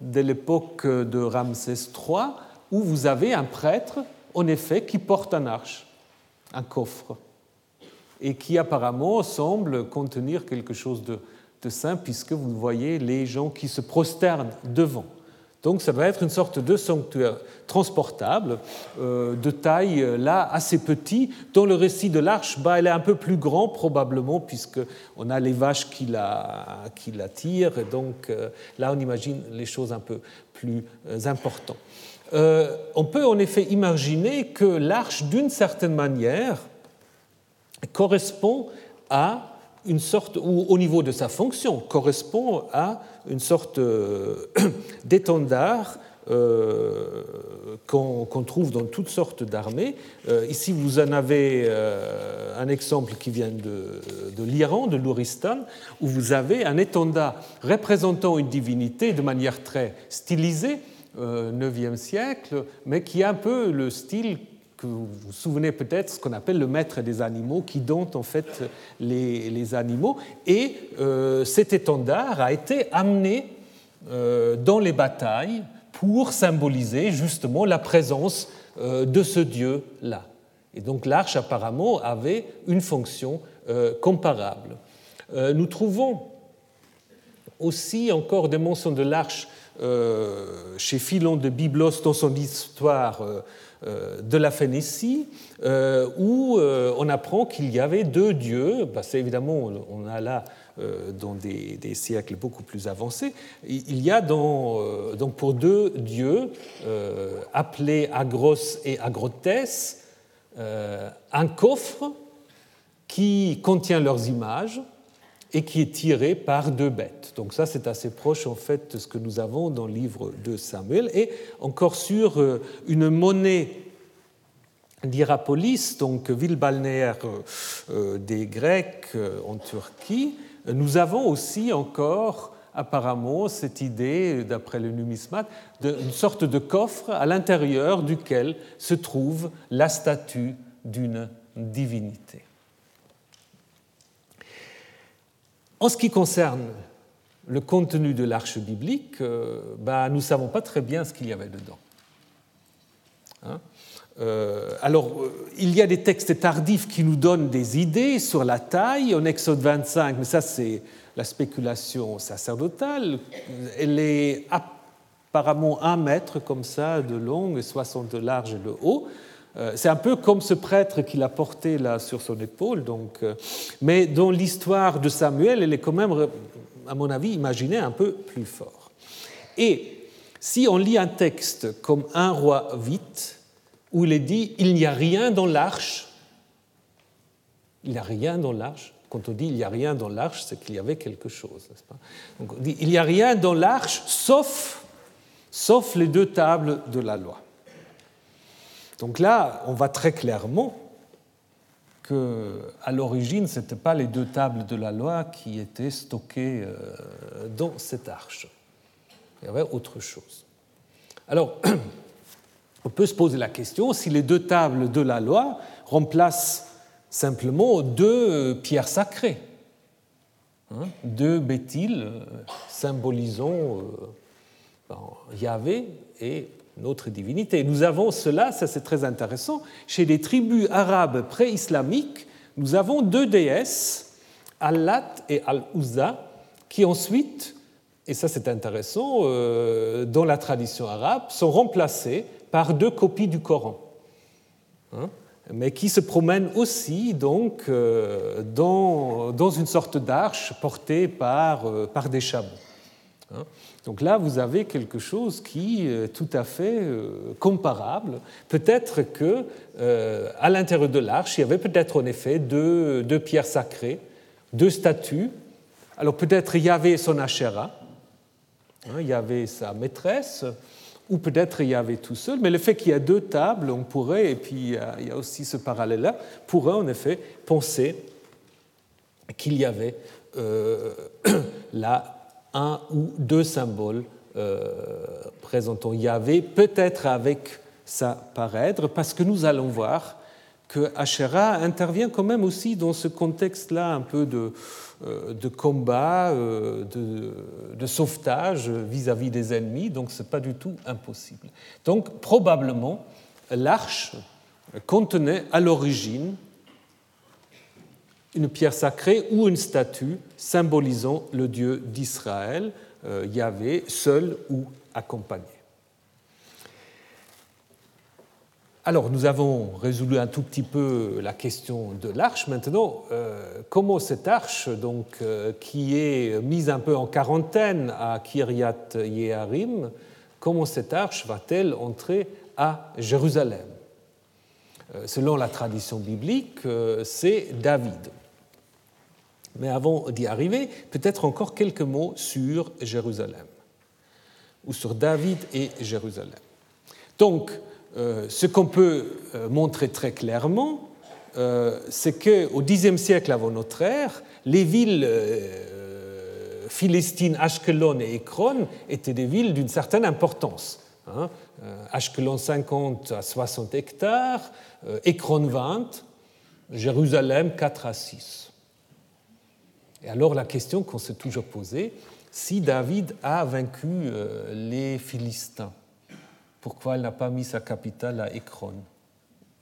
de l'époque de Ramsès III, où vous avez un prêtre, en effet, qui porte un arche, un coffre, et qui apparemment semble contenir quelque chose de, de saint, puisque vous voyez les gens qui se prosternent devant. Donc ça va être une sorte de sanctuaire transportable, euh, de taille euh, là assez petit. Dans le récit de l'arche, bah, elle est un peu plus grand probablement, puisqu'on a les vaches qui la, qui la tirent, et donc euh, là on imagine les choses un peu plus importantes. on peut en effet imaginer que l'arche, d'une certaine manière, correspond à une sorte, ou au niveau de sa fonction, correspond à une sorte euh, d'étendard euh, qu'on trouve dans toutes sortes d'armées. Euh, ici, vous en avez un exemple qui vient de, l'Iran, de l'Ouristan, où vous avez un étendard représentant une divinité de manière très stylisée, 9e siècle, mais qui a un peu le style vous vous souvenez peut-être ce qu'on appelle le maître des animaux, qui dompte en fait les, animaux. Et euh, cet étendard a été amené euh, dans les batailles pour symboliser justement la présence euh, de ce Dieu-là. Et donc l'arche apparemment avait une fonction comparable. nous trouvons aussi encore des mentions de l'arche chez Philon de Byblos dans son histoire de la Phénicie, euh, où euh, on apprend qu'il y avait deux dieux. Bah, c'est évidemment, on a là dans des, siècles beaucoup plus avancés, il y a donc pour deux dieux appelés Agros et Agrotès un coffre qui contient leurs images et qui est tiré par deux bêtes. Donc ça, c'est assez proche en fait de ce que nous avons dans le livre de Samuel. Et encore sur euh, une monnaie d'Hierapolis, donc ville balnéaire euh, des Grecs euh, en Turquie, nous avons aussi encore apparemment cette idée, d'après le numismate, d'une sorte de coffre à l'intérieur duquel se trouve la statue d'une divinité. En ce qui concerne le contenu de l'arche biblique, euh, bah, nous ne savons pas très bien ce qu'il y avait dedans. Hein euh, alors, euh, il y a des textes tardifs qui nous donnent des idées sur la taille. En Exode 25, mais ça c'est la spéculation sacerdotale, elle est apparemment un mètre comme ça de long et 60 de large et de haut. Euh, c'est un peu comme ce prêtre qu'il a porté là sur son épaule. Donc, euh, mais dans l'histoire de Samuel, elle est quand même, à mon avis, imaginée un peu plus fort. Et si on lit un texte comme Un roi vite, où il est dit Il n'y a rien dans l'arche, il n'y a rien dans l'arche. Quand on dit il n'y a rien dans l'arche, c'est qu'il y avait quelque chose, n'est-ce pas? Donc on dit il n'y a rien dans l'arche sauf, sauf les deux tables de la loi. Donc là, on voit très clairement que à l'origine, ce n'étaient pas les deux tables de la loi qui étaient stockées euh, dans cette arche. Il y avait autre chose. Alors, on peut se poser la question si les deux tables de la loi remplacent simplement deux pierres sacrées, hein, deux bétiles euh, symbolisant euh, Yahvé et notre divinité. Nous avons cela, ça c'est très intéressant, chez les tribus arabes pré-islamiques, nous avons deux déesses, Allat et Al-Uzza, qui ensuite, et ça c'est intéressant, euh, dans la tradition arabe, sont remplacées par deux copies du Coran, hein, mais qui se promènent aussi donc euh, dans, dans, une sorte d'arche portée par, euh, par des chameaux. Hein. Donc là, vous avez quelque chose qui est tout à fait euh, comparable. Peut-être que euh, à l'intérieur de l'arche, il y avait peut-être en effet deux, pierres sacrées, deux statues. Alors peut-être il y avait son Asherah, hein, il y avait sa maîtresse, ou peut-être il y avait tout seul. Mais le fait qu'il y a deux tables, on pourrait, et puis il y a aussi ce parallèle-là, pourrait en effet penser qu'il y avait euh, là un ou deux symboles euh, présentant Yahvé, peut-être avec sa paraître, parce que nous allons voir que Asherah intervient quand même aussi dans ce contexte-là un peu de, euh, de combat, euh, de, sauvetage vis-à-vis des ennemis, donc ce n'est pas du tout impossible. Donc probablement, l'arche contenait à l'origine une pierre sacrée ou une statue symbolisant le Dieu d'Israël, euh, Yahvé, seul ou accompagné. Alors, nous avons résolu un tout petit peu la question de l'arche. Maintenant, euh, comment cette arche, donc, euh, qui est mise un peu en quarantaine à Kiryat Yeharim, comment cette arche va-t-elle entrer à Jérusalem? Selon la tradition biblique, c'est David. Mais avant d'y arriver, peut-être encore quelques mots sur Jérusalem, ou sur David et Jérusalem. Donc, euh, ce qu'on peut euh, montrer très clairement, euh, c'est qu'au Xe siècle avant notre ère, les villes philistines Ashkelon et Ekron étaient des villes d'une certaine importance. Hein. Ashkelon 50 à 60 hectares, Ekron 20, Jérusalem 4 à 6. Et alors la question qu'on s'est toujours posée, si David a vaincu les Philistins, pourquoi elle n'a pas mis sa capitale à Ekron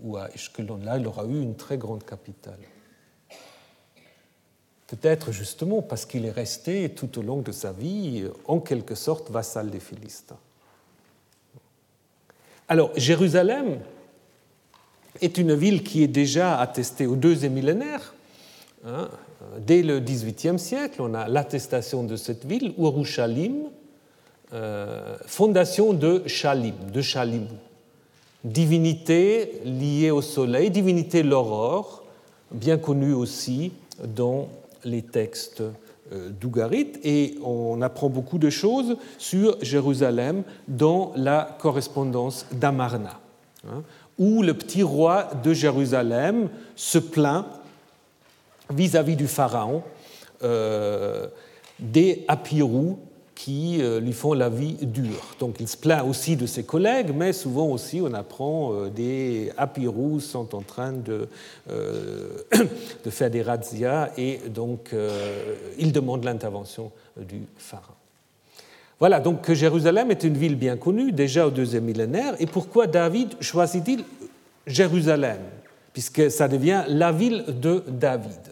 ou à Eshkelon? Là, il aura eu une très grande capitale. Peut-être justement parce qu'il est resté tout au long de sa vie en quelque sorte vassal des Philistins. Alors, Jérusalem est une ville qui est déjà attestée au deuxième millénaire. Hein. Dès le XVIIIe siècle, on a l'attestation de cette ville, Urushalim, euh, fondation de Shalim, de Shalim, divinité liée au soleil, divinité l'aurore, bien connue aussi dans les textes euh, d'Ougarit, et on apprend beaucoup de choses sur Jérusalem dans la correspondance d'Amarna, hein, où le petit roi de Jérusalem se plaint vis-à-vis du pharaon euh, des Apirous qui euh, lui font la vie dure. Donc il se plaint aussi de ses collègues, mais souvent aussi on apprend euh, des Apirous sont en train de, de faire des razzias et donc il demande l'intervention du pharaon. Voilà, donc Jérusalem est une ville bien connue, déjà au deuxième millénaire. Et pourquoi David choisit-il Jérusalem? Puisque ça devient la ville de David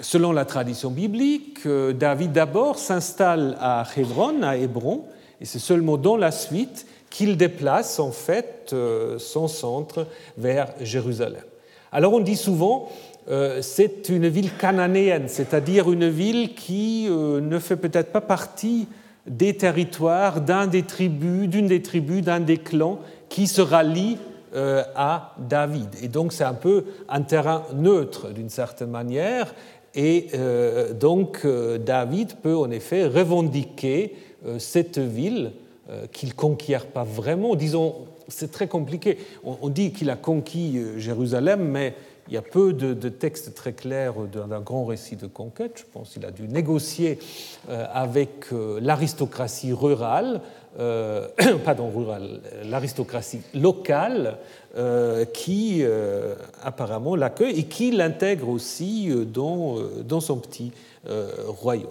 selon la tradition biblique, euh, David d'abord s'installe à Hébron, à Hébron, et c'est seulement dans la suite qu'il déplace en fait euh, son centre vers Jérusalem. Alors on dit souvent euh, c'est une ville cananéenne, c'est-à-dire une ville qui ne fait peut-être pas partie des territoires d'un des tribus, d'une des tribus, d'un des clans qui se rallie à David. Et donc c'est un peu un terrain neutre d'une certaine manière, et euh, donc euh, David peut en effet revendiquer euh, cette ville qu'il conquiert pas vraiment. Disons, c'est très compliqué. On, dit qu'il a conquis Jérusalem, mais il y a peu de, textes très clairs d'un grand récit de conquête. Je pense qu'il a dû négocier avec l'aristocratie rurale, pardon, rurale, l'aristocratie locale, euh, qui euh, apparemment l'accueille et qui l'intègre aussi euh, dans, dans, son petit royaume.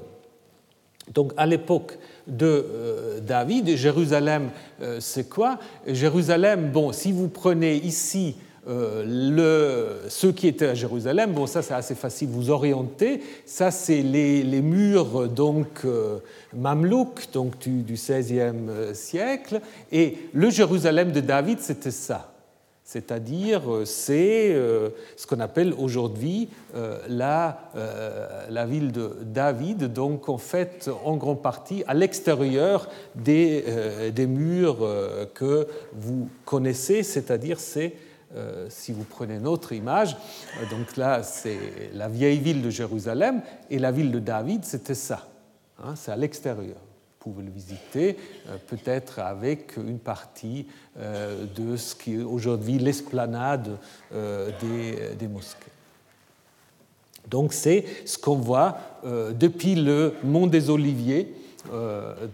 Donc à l'époque de David, Jérusalem, c'est quoi? Jérusalem, bon, si vous prenez ici le, ceux qui étaient à Jérusalem, bon, ça c'est assez facile, vous orienter. Ça c'est les, les, murs donc mamelouks, donc du, du XVIe siècle, et le Jérusalem de David c'était ça. C'est-à-dire, euh, c'est euh, ce qu'on appelle aujourd'hui euh, la, la, ville de David, donc en fait en grande partie à l'extérieur des, des, murs que vous connaissez, c'est-à-dire c'est, si vous prenez notre image, donc là c'est la vieille ville de Jérusalem et la ville de David, c'était ça, hein, c'est à l'extérieur pouvez le visiter, euh, peut-être avec une partie euh, de ce qui est aujourd'hui l'esplanade euh, des, mosquées. Donc c'est ce qu'on voit depuis le mont des Oliviers,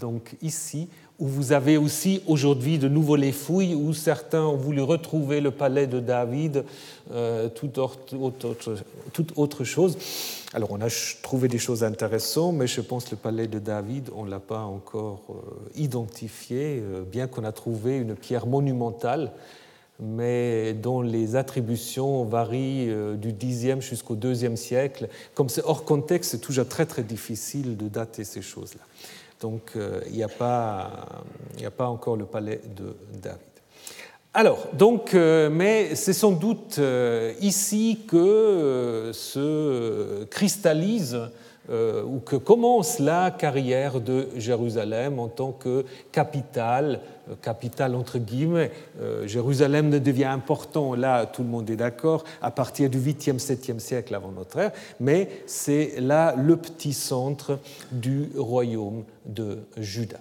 donc ici, où vous avez aussi aujourd'hui de nouveau les fouilles, où certains ont voulu retrouver le palais de David, euh, toute, autre, chose. Alors on a trouvé des choses intéressantes, mais je pense que le palais de David, on ne l'a pas encore euh, identifié, euh, bien qu'on a trouvé une pierre monumentale, mais dont les attributions varient du 10e jusqu'au 2e siècle. Comme c'est hors contexte, c'est toujours très très difficile de dater ces choses-là. Donc euh, il n'y a, pas, a pas encore le palais de David. Alors, donc, euh, mais c'est sans doute euh, ici que se cristallise euh, ou que commence la carrière de Jérusalem en tant que capitale, euh, capitale entre guillemets. Euh, Jérusalem ne devient important, là tout le monde est d'accord, à partir du 8e, 7e siècle avant notre ère, mais c'est là le petit centre du royaume de Juda.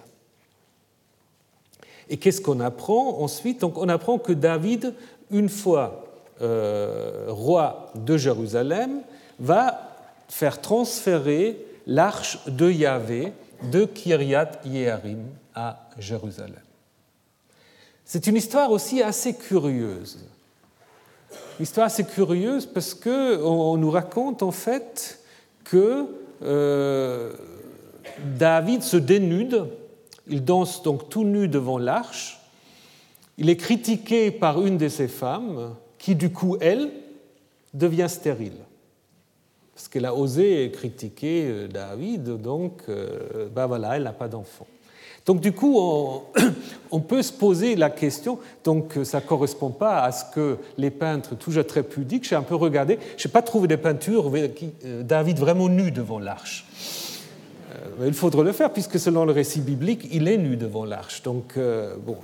Et qu'est-ce qu'on apprend ensuite? Donc, On apprend que David, une fois roi de Jérusalem, va faire transférer l'arche de Yahvé de Kiryat Yeharim à Jérusalem. C'est une histoire aussi assez curieuse. Une histoire assez curieuse parce qu'on nous raconte en fait que euh, David se dénude, il danse donc tout nu devant l'arche, il est critiqué par une de ses femmes qui du coup, elle, devient stérile parce qu'elle a osé critiquer euh, David, donc ben voilà, elle n'a pas d'enfant. Donc du coup, on, peut se poser la question, donc ça ne correspond pas à ce que les peintres, toujours très pudiques, j'ai un peu regardé, je n'ai pas trouvé de peinture euh, David vraiment nu devant l'arche. Euh, il faudrait le faire, puisque selon le récit biblique, il est nu devant l'arche. Donc, euh, bon,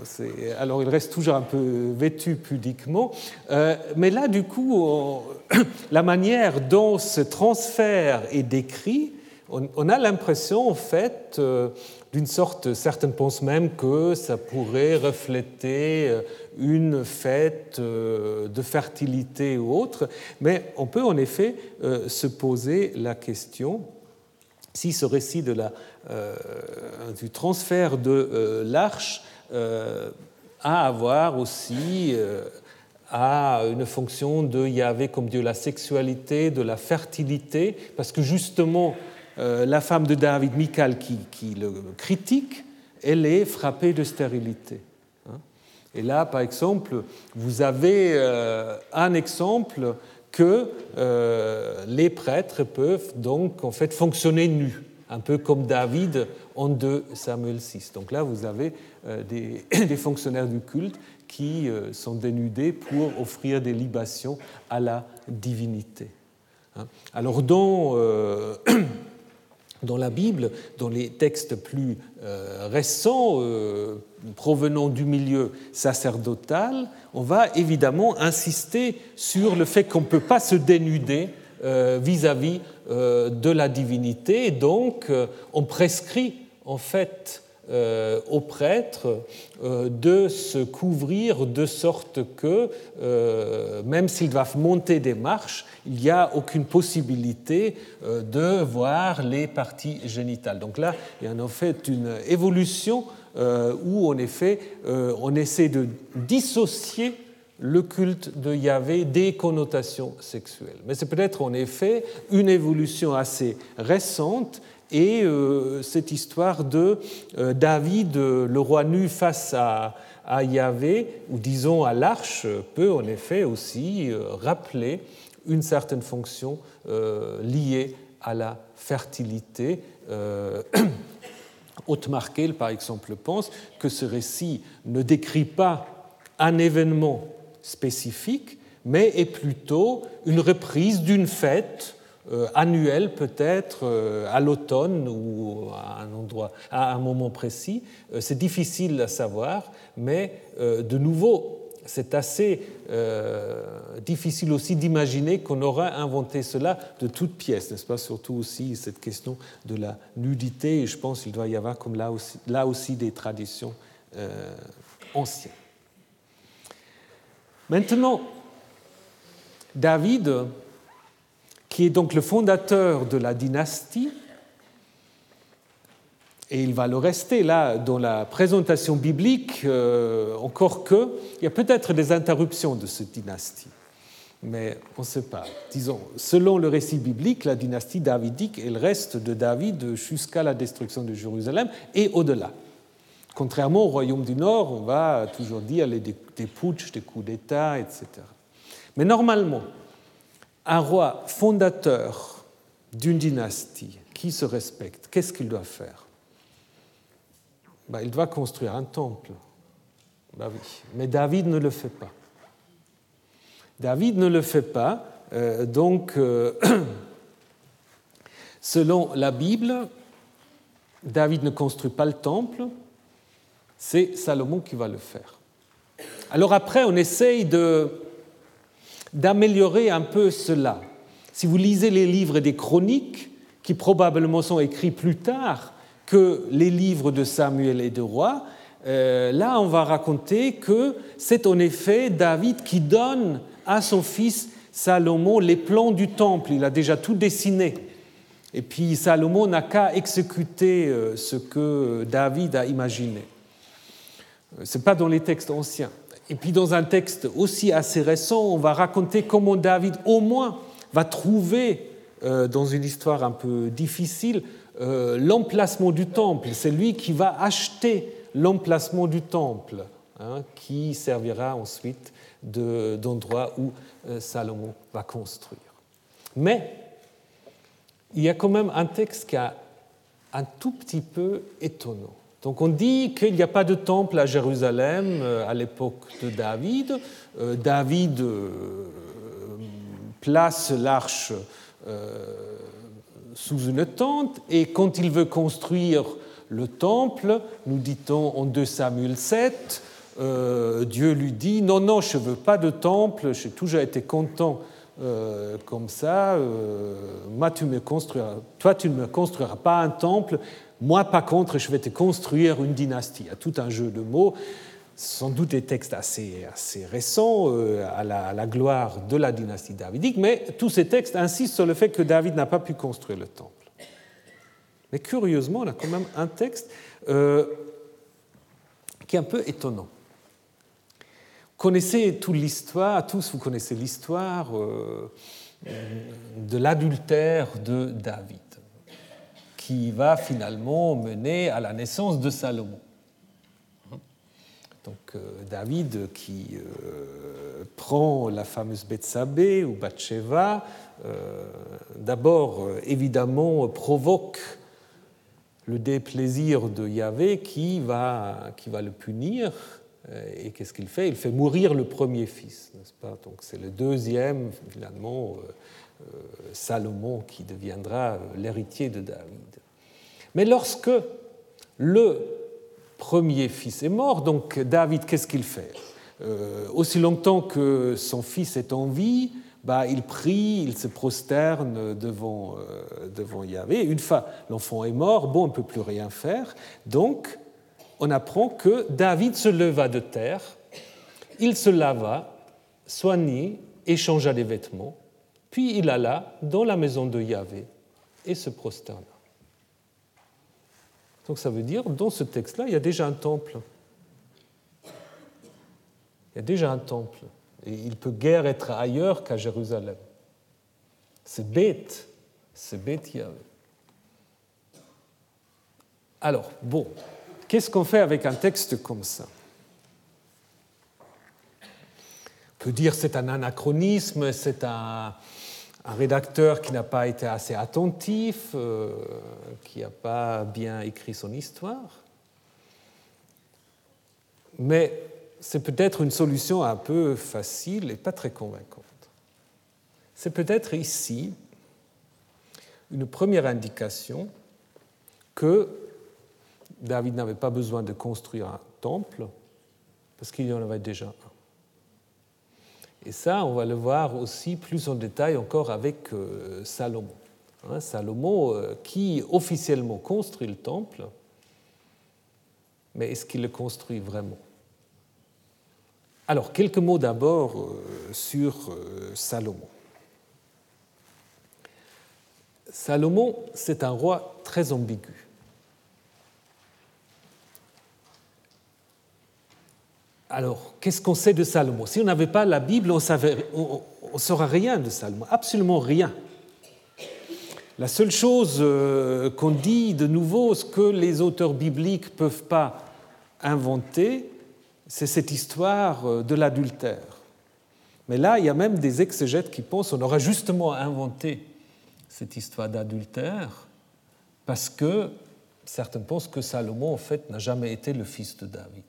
alors il reste toujours un peu vêtu pudiquement. Euh, mais là, du coup, la manière dont ce transfert est décrit, on, a l'impression, en fait, d'une sorte, certaines pensent même que ça pourrait refléter une fête de fertilité ou autre, mais on peut en effet se poser la question si ce récit euh, du transfert de euh, l'arche euh, a à voir aussi à une fonction de Yahvé comme Dieu, la sexualité, de la fertilité, parce que justement, la femme de David, Michal, qui, qui, le critique, elle est frappée de stérilité. Hein. Et là, par exemple, vous avez un exemple que euh, les prêtres peuvent donc en fait fonctionner nus, un peu comme David en 2 Samuel 6. Donc là, vous avez euh, des, fonctionnaires du culte qui euh, sont dénudés pour offrir des libations à la divinité. Hein. Alors dans dans la Bible, dans les textes plus récents provenant du milieu sacerdotal, on va évidemment insister sur le fait qu'on ne peut pas se dénuder euh, vis-à-vis de la divinité, donc on prescrit en fait euh, aux prêtres euh, de se couvrir de sorte que, euh, même s'ils doivent monter des marches, il n'y a aucune possibilité de voir les parties génitales. Donc là, il y a en fait une évolution où, en effet, on essaie de dissocier le culte de Yahvé des connotations sexuelles. Mais c'est peut-être en effet une évolution assez récente et euh, cette histoire de euh, David, euh, le roi nu face à, Yahvé, ou disons à l'arche, peut en effet aussi rappeler une certaine fonction liée à la fertilité. Haute Markel, par exemple, pense que ce récit ne décrit pas un événement spécifique, mais est plutôt une reprise d'une fête euh, annuel peut-être euh, à l'automne ou à un endroit, à un moment précis. Euh, c'est difficile à savoir, mais de nouveau, c'est assez difficile aussi d'imaginer qu'on aura inventé cela de toutes pièces, n'est-ce pas? Surtout aussi cette question de la nudité, et je pense qu'il doit y avoir comme là aussi, là aussi des traditions anciennes. Maintenant, David qui est donc le fondateur de la dynastie, Et il va le rester là dans la présentation biblique, encore que il y a peut-être des interruptions de cette dynastie mais on ne sait pas. Disons, selon le récit biblique, la dynastie davidique, elle reste de David jusqu'à la destruction de Jérusalem et au-delà. Contrairement au royaume du Nord, on va toujours dire des, des putsch, des coups d'État, etc. Mais normalement, un roi fondateur d'une dynastie qui se respecte, qu'est-ce qu'il doit faire? Ben, Il doit construire un temple. Oui. Mais David ne le fait pas. David ne le fait pas. Euh, donc, euh, selon la Bible, David ne construit pas le temple, c'est Salomon qui va le faire. Alors après, on essaye d'améliorer un peu cela. Si vous lisez les livres des chroniques, qui probablement sont écrits plus tard que les livres de Samuel et de Rois, euh, là on va raconter que c'est en effet David qui donne à son fils Salomon les plans du temple. Il a déjà tout dessiné. Et puis Salomon n'a qu'à exécuter euh, ce que David a imaginé. Euh, Ce n'est pas dans les textes anciens. Et puis dans un texte aussi assez récent, on va raconter comment David au moins va trouver, dans une histoire un peu difficile, l'emplacement du temple. C'est lui qui va acheter l'emplacement du temple, hein, qui servira ensuite d'endroits où euh, Salomon va construire. Mais il y a quand même un texte qui est un tout petit peu étonnant. Donc on dit qu'il n'y a pas de temple à Jérusalem euh, à l'époque de David. Euh, David place l'arche sous une tente et quand il veut construire le temple, nous dit-on en 2 Samuel 7, euh, Dieu lui dit Non, non, je ne veux pas de temple, j'ai toujours été content euh, comme ça, euh, moi, tu me toi tu ne me construiras pas un temple, moi par contre je vais te construire une dynastie. Il y a tout un jeu de mots, sans doute des textes assez, récents à la, à, la, gloire de la dynastie davidique, mais tous ces textes insistent sur le fait que David n'a pas pu construire le temple. Mais curieusement, on a quand même un texte qui est un peu étonnant connaissez toute l'histoire, tous vous connaissez l'histoire euh, de l'adultère de David, qui va finalement mener à la naissance de Salomon. Donc euh, David qui euh, prend la fameuse Bethsabée ou Bathsheba, d'abord évidemment provoque le déplaisir de Yahvé qui va, qui va le punir. Euh, et qu'est-ce qu'il fait? Il fait mourir le premier fils, n'est-ce pas? Donc c'est le deuxième, finalement, euh, euh, Salomon, qui deviendra l'héritier de David. Mais lorsque le premier fils est mort, donc David, qu'est-ce qu'il fait? Aussi longtemps que son fils est en vie, bah, il prie, il se prosterne devant, devant Yahvé. Une fois l'enfant est mort, bon, on ne peut plus rien faire. Donc, on apprend que David se leva de terre, il se lava, soignit, échangea des vêtements, puis il alla dans la maison de Yahvé et se prosterna. Donc ça veut dire, dans ce texte-là, il y a déjà un temple. Il y a déjà un temple. Et il peut guère être ailleurs qu'à Jérusalem. C'est bête. C'est bête Yahvé. Alors, bon, Qu'est-ce qu'on fait avec un texte comme ça? On peut dire c'est un anachronisme, c'est un, rédacteur qui n'a pas été assez attentif, euh, qui n'a pas bien écrit son histoire. Mais c'est peut-être une solution un peu facile et pas très convaincante. C'est peut-être ici une première indication que David n'avait pas besoin de construire un temple parce qu'il y en avait déjà un. Et ça, on va le voir aussi plus en détail encore avec euh, Salomon. Hein, Salomon euh, qui officiellement construit le temple, mais est-ce qu'il le construit vraiment? Alors, quelques mots d'abord euh, sur Salomon. Salomon, c'est un roi très ambigu. Alors, qu'est-ce qu'on sait de Salomon? Si on n'avait pas la Bible, on ne saurait rien de Salomon, absolument rien. La seule chose euh, qu'on dit de nouveau, ce que les auteurs bibliques ne peuvent pas inventer, c'est cette histoire euh, de l'adultère. Mais là, il y a même des exégètes qui pensent qu'on aurait justement inventé cette histoire d'adultère parce que certains pensent que Salomon, en fait, n'a jamais été le fils de David.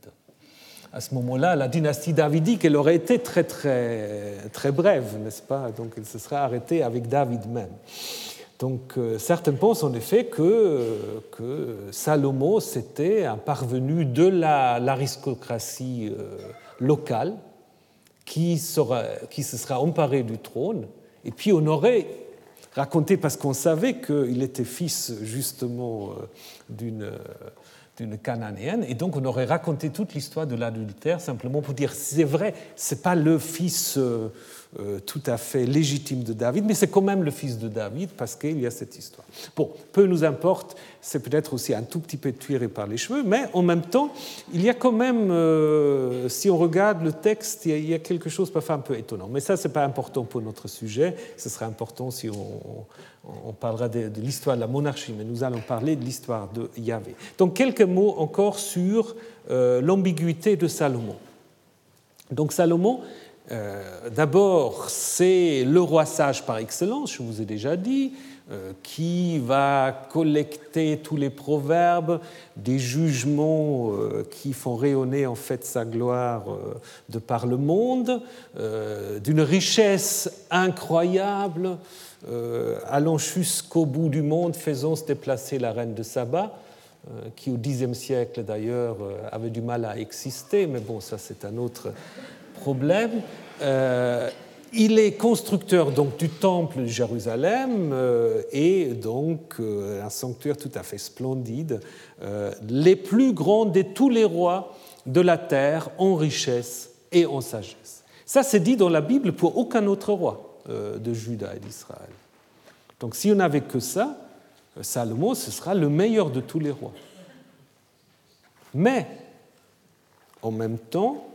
À ce moment-là, la dynastie davidique, elle aurait été très, très, très brève, n'est-ce pas? Donc, elle se serait arrêtée avec David même. Donc euh, certains pensent en effet que, que Salomon, c'était un parvenu de l'aristocratie euh, locale qui, se sera emparé du trône, et puis on aurait raconté, parce qu'on savait qu'il était fils justement euh, d'une d'une cananéenne, et donc on aurait raconté toute l'histoire de l'adultère simplement pour dire c'est vrai, c'est pas le fils euh, tout à fait légitime de David, mais c'est quand même le fils de David parce qu'il y a cette histoire. Bon, peu nous importe, c'est peut-être aussi un tout petit peu tiré par les cheveux, mais en même temps, il y a quand même, euh, si on regarde le texte, il y a quelque chose parfois un peu étonnant. Mais ça, ce n'est pas important pour notre sujet, ce sera important si on, parlera de, l'histoire de la monarchie, mais nous allons parler de l'histoire de Yahvé. Donc quelques mots encore sur euh, l'ambiguïté de Salomon. Donc Salomon, euh, d'abord, c'est le roi sage par excellence, je vous ai déjà dit, euh, qui va collecter tous les proverbes, des jugements euh, qui font rayonner en fait sa gloire de par le monde, d'une richesse incroyable, allant jusqu'au bout du monde, faisant se déplacer la reine de Saba qui au Xe siècle d'ailleurs avait du mal à exister, mais bon, ça c'est un autre problème. Euh, il est constructeur donc du temple de Jérusalem euh, et donc euh, un sanctuaire tout à fait splendide, les plus grands de tous les rois de la terre en richesse et en sagesse. Ça, c'est dit dans la Bible pour aucun autre roi de Juda et d'Israël. Donc si on n'avait que ça, Salomon, ce sera le meilleur de tous les rois. Mais, en même temps,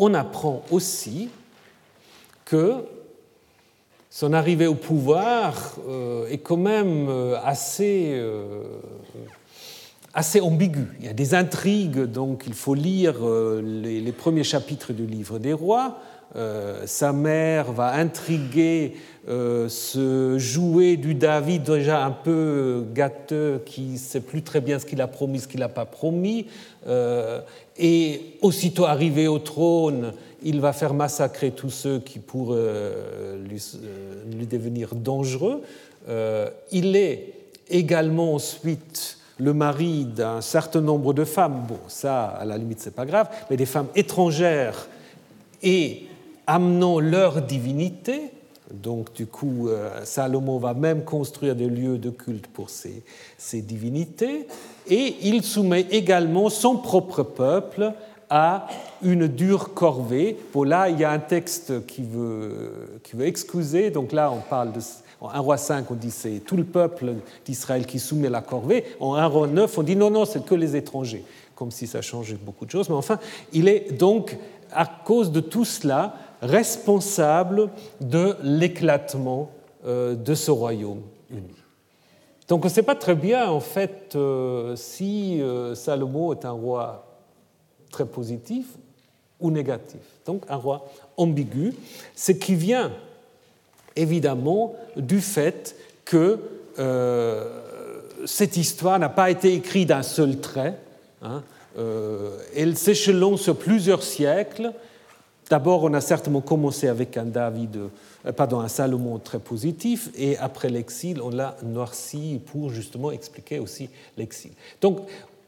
on apprend aussi que son arrivée au pouvoir euh, est quand même euh, assez, euh, assez ambiguë. Il y a des intrigues, donc il faut lire les, premiers chapitres du livre des rois. Sa mère va intriguer ce jouet du David déjà un peu gâteux qui sait plus très bien ce qu'il a promis, ce qu'il n'a pas promis. Et aussitôt arrivé au trône, il va faire massacrer tous ceux qui pourraient euh, euh, lui, devenir dangereux. Euh, il est également ensuite le mari d'un certain nombre de femmes, bon ça à la limite c'est pas grave, mais des femmes étrangères et amenant leur divinité. Donc du coup, Salomon va même construire des lieux de culte pour ces, ces divinités et il soumet également son propre peuple à une dure corvée. Bon, là, il y a un texte qui veut, qui veut excuser. Donc là, on parle de. En 1 roi 5, on dit c'est tout le peuple d'Israël qui soumet la corvée. En 1 roi 9, on dit non, non, c'est que les étrangers. Comme si ça changeait beaucoup de choses. Mais enfin, il est donc, à cause de tout cela, responsable de l'éclatement euh, de ce royaume uni. Donc on ne sait pas très bien en fait euh, si euh, Salomon est un roi très positif ou négatif. Donc un roi ambigu, ce qui vient évidemment du fait que cette histoire n'a pas été écrite d'un seul trait. Hein, elle s'échelonne sur plusieurs siècles. D'abord, on a certainement commencé avec un David euh, pardon, un Salomon très positif, et après l'exil, on l'a noirci pour justement expliquer aussi l'exil. Donc,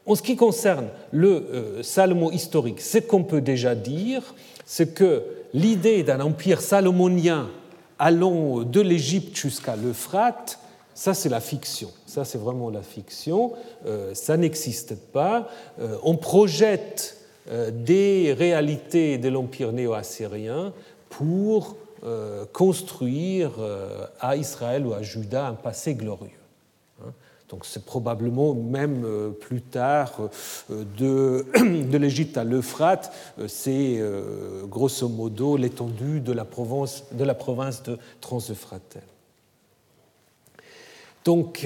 en ce qui concerne le euh, Salomon historique, ce qu'on peut déjà dire, c'est que l'idée d'un empire salomonien allant de l'Égypte jusqu'à l'Euphrate, ça c'est la fiction, ça c'est vraiment la fiction, euh, ça n'existe pas. on projette des réalités de l'empire néo-assyrien pour euh, construire euh, à Israël ou à Juda un passé glorieux. Hein. Donc c'est probablement même euh, plus tard euh, de, l'Égypte à l'Euphrate, euh, c'est grosso modo l'étendue de la province de, la province de Transeuphrate. Donc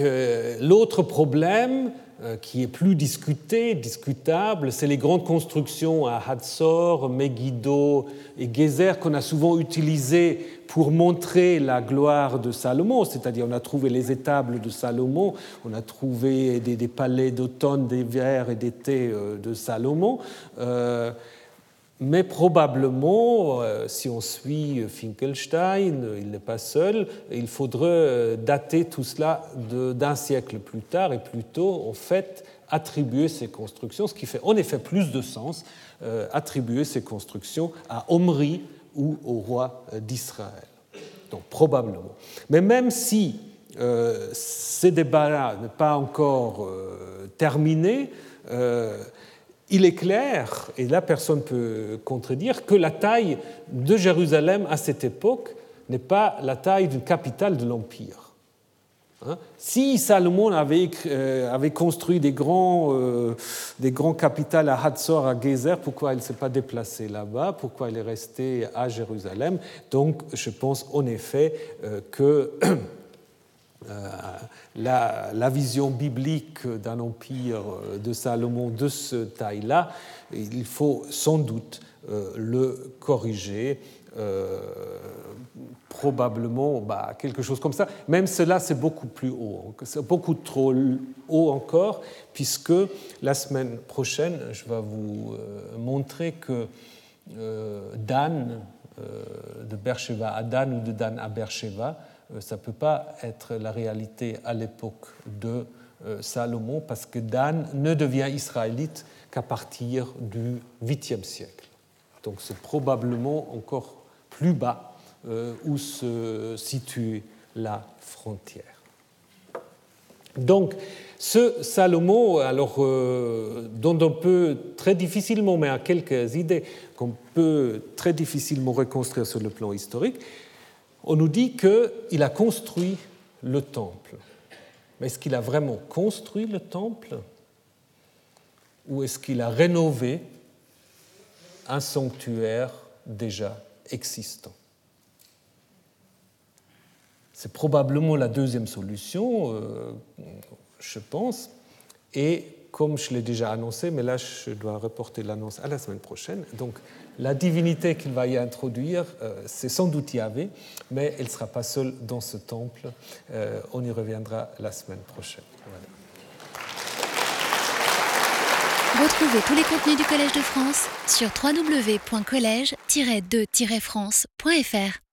l'autre problème, euh, qui est plus discuté, discutable, c'est les grandes constructions à Hatzor, Megiddo et Gezer qu'on a souvent utilisées pour montrer la gloire de Salomon, c'est-à-dire on a trouvé les étables de Salomon, on a trouvé des, palais d'automne, d'hiver et d'été euh, de Salomon. Euh, mais probablement, euh, si on suit Finkelstein, il n'est pas seul, il faudrait euh, dater tout cela d'un siècle plus tard et plutôt, en fait, attribuer ces constructions, ce qui fait en effet plus de sens, euh, attribuer ces constructions à Omri ou au roi d'Israël. Donc probablement. Mais même si euh, ces débats-là n'est pas encore terminé, il est clair, et là personne ne peut contredire, que la taille de Jérusalem à cette époque n'est pas la taille d'une capitale de l'Empire. Hein? si Salomon avait, euh, avait, construit des grands, euh, des grands capitales à Hatzor, à Gezer, pourquoi il ne s'est pas déplacé là-bas? Pourquoi il est resté à Jérusalem? Donc je pense en effet euh, que Euh, la, vision biblique d'un empire de Salomon de ce taille-là, il faut sans doute euh, le corriger. Euh, probablement bah, quelque chose comme ça. Même cela, c'est beaucoup plus haut, c'est beaucoup trop haut encore, puisque la semaine prochaine, je vais vous montrer que Dan, de Beersheba à Dan ou de Dan à Beersheba, euh, ça ne peut pas être la réalité à l'époque de euh, Salomon, parce que Dan ne devient israélite qu'à partir du 8e siècle. Donc c'est probablement encore plus bas euh, où se situe la frontière. Donc, ce Salomon, alors, dont on peut très difficilement, mais à quelques idées qu'on peut très difficilement reconstruire sur le plan historique, on nous dit qu'il a construit le temple. Mais est-ce qu'il a vraiment construit le temple? Ou est-ce qu'il a rénové un sanctuaire déjà existant? C'est probablement la deuxième solution, euh, je pense. Et comme je l'ai déjà annoncé, mais là je dois reporter l'annonce à la semaine prochaine, donc la divinité qu'il va y introduire, euh, c'est sans doute Yahvé, mais elle ne sera pas seule dans ce temple. Euh, on y reviendra la semaine prochaine. Retrouvez tous les contenus du Collège de France sur www.colège-2-france.fr.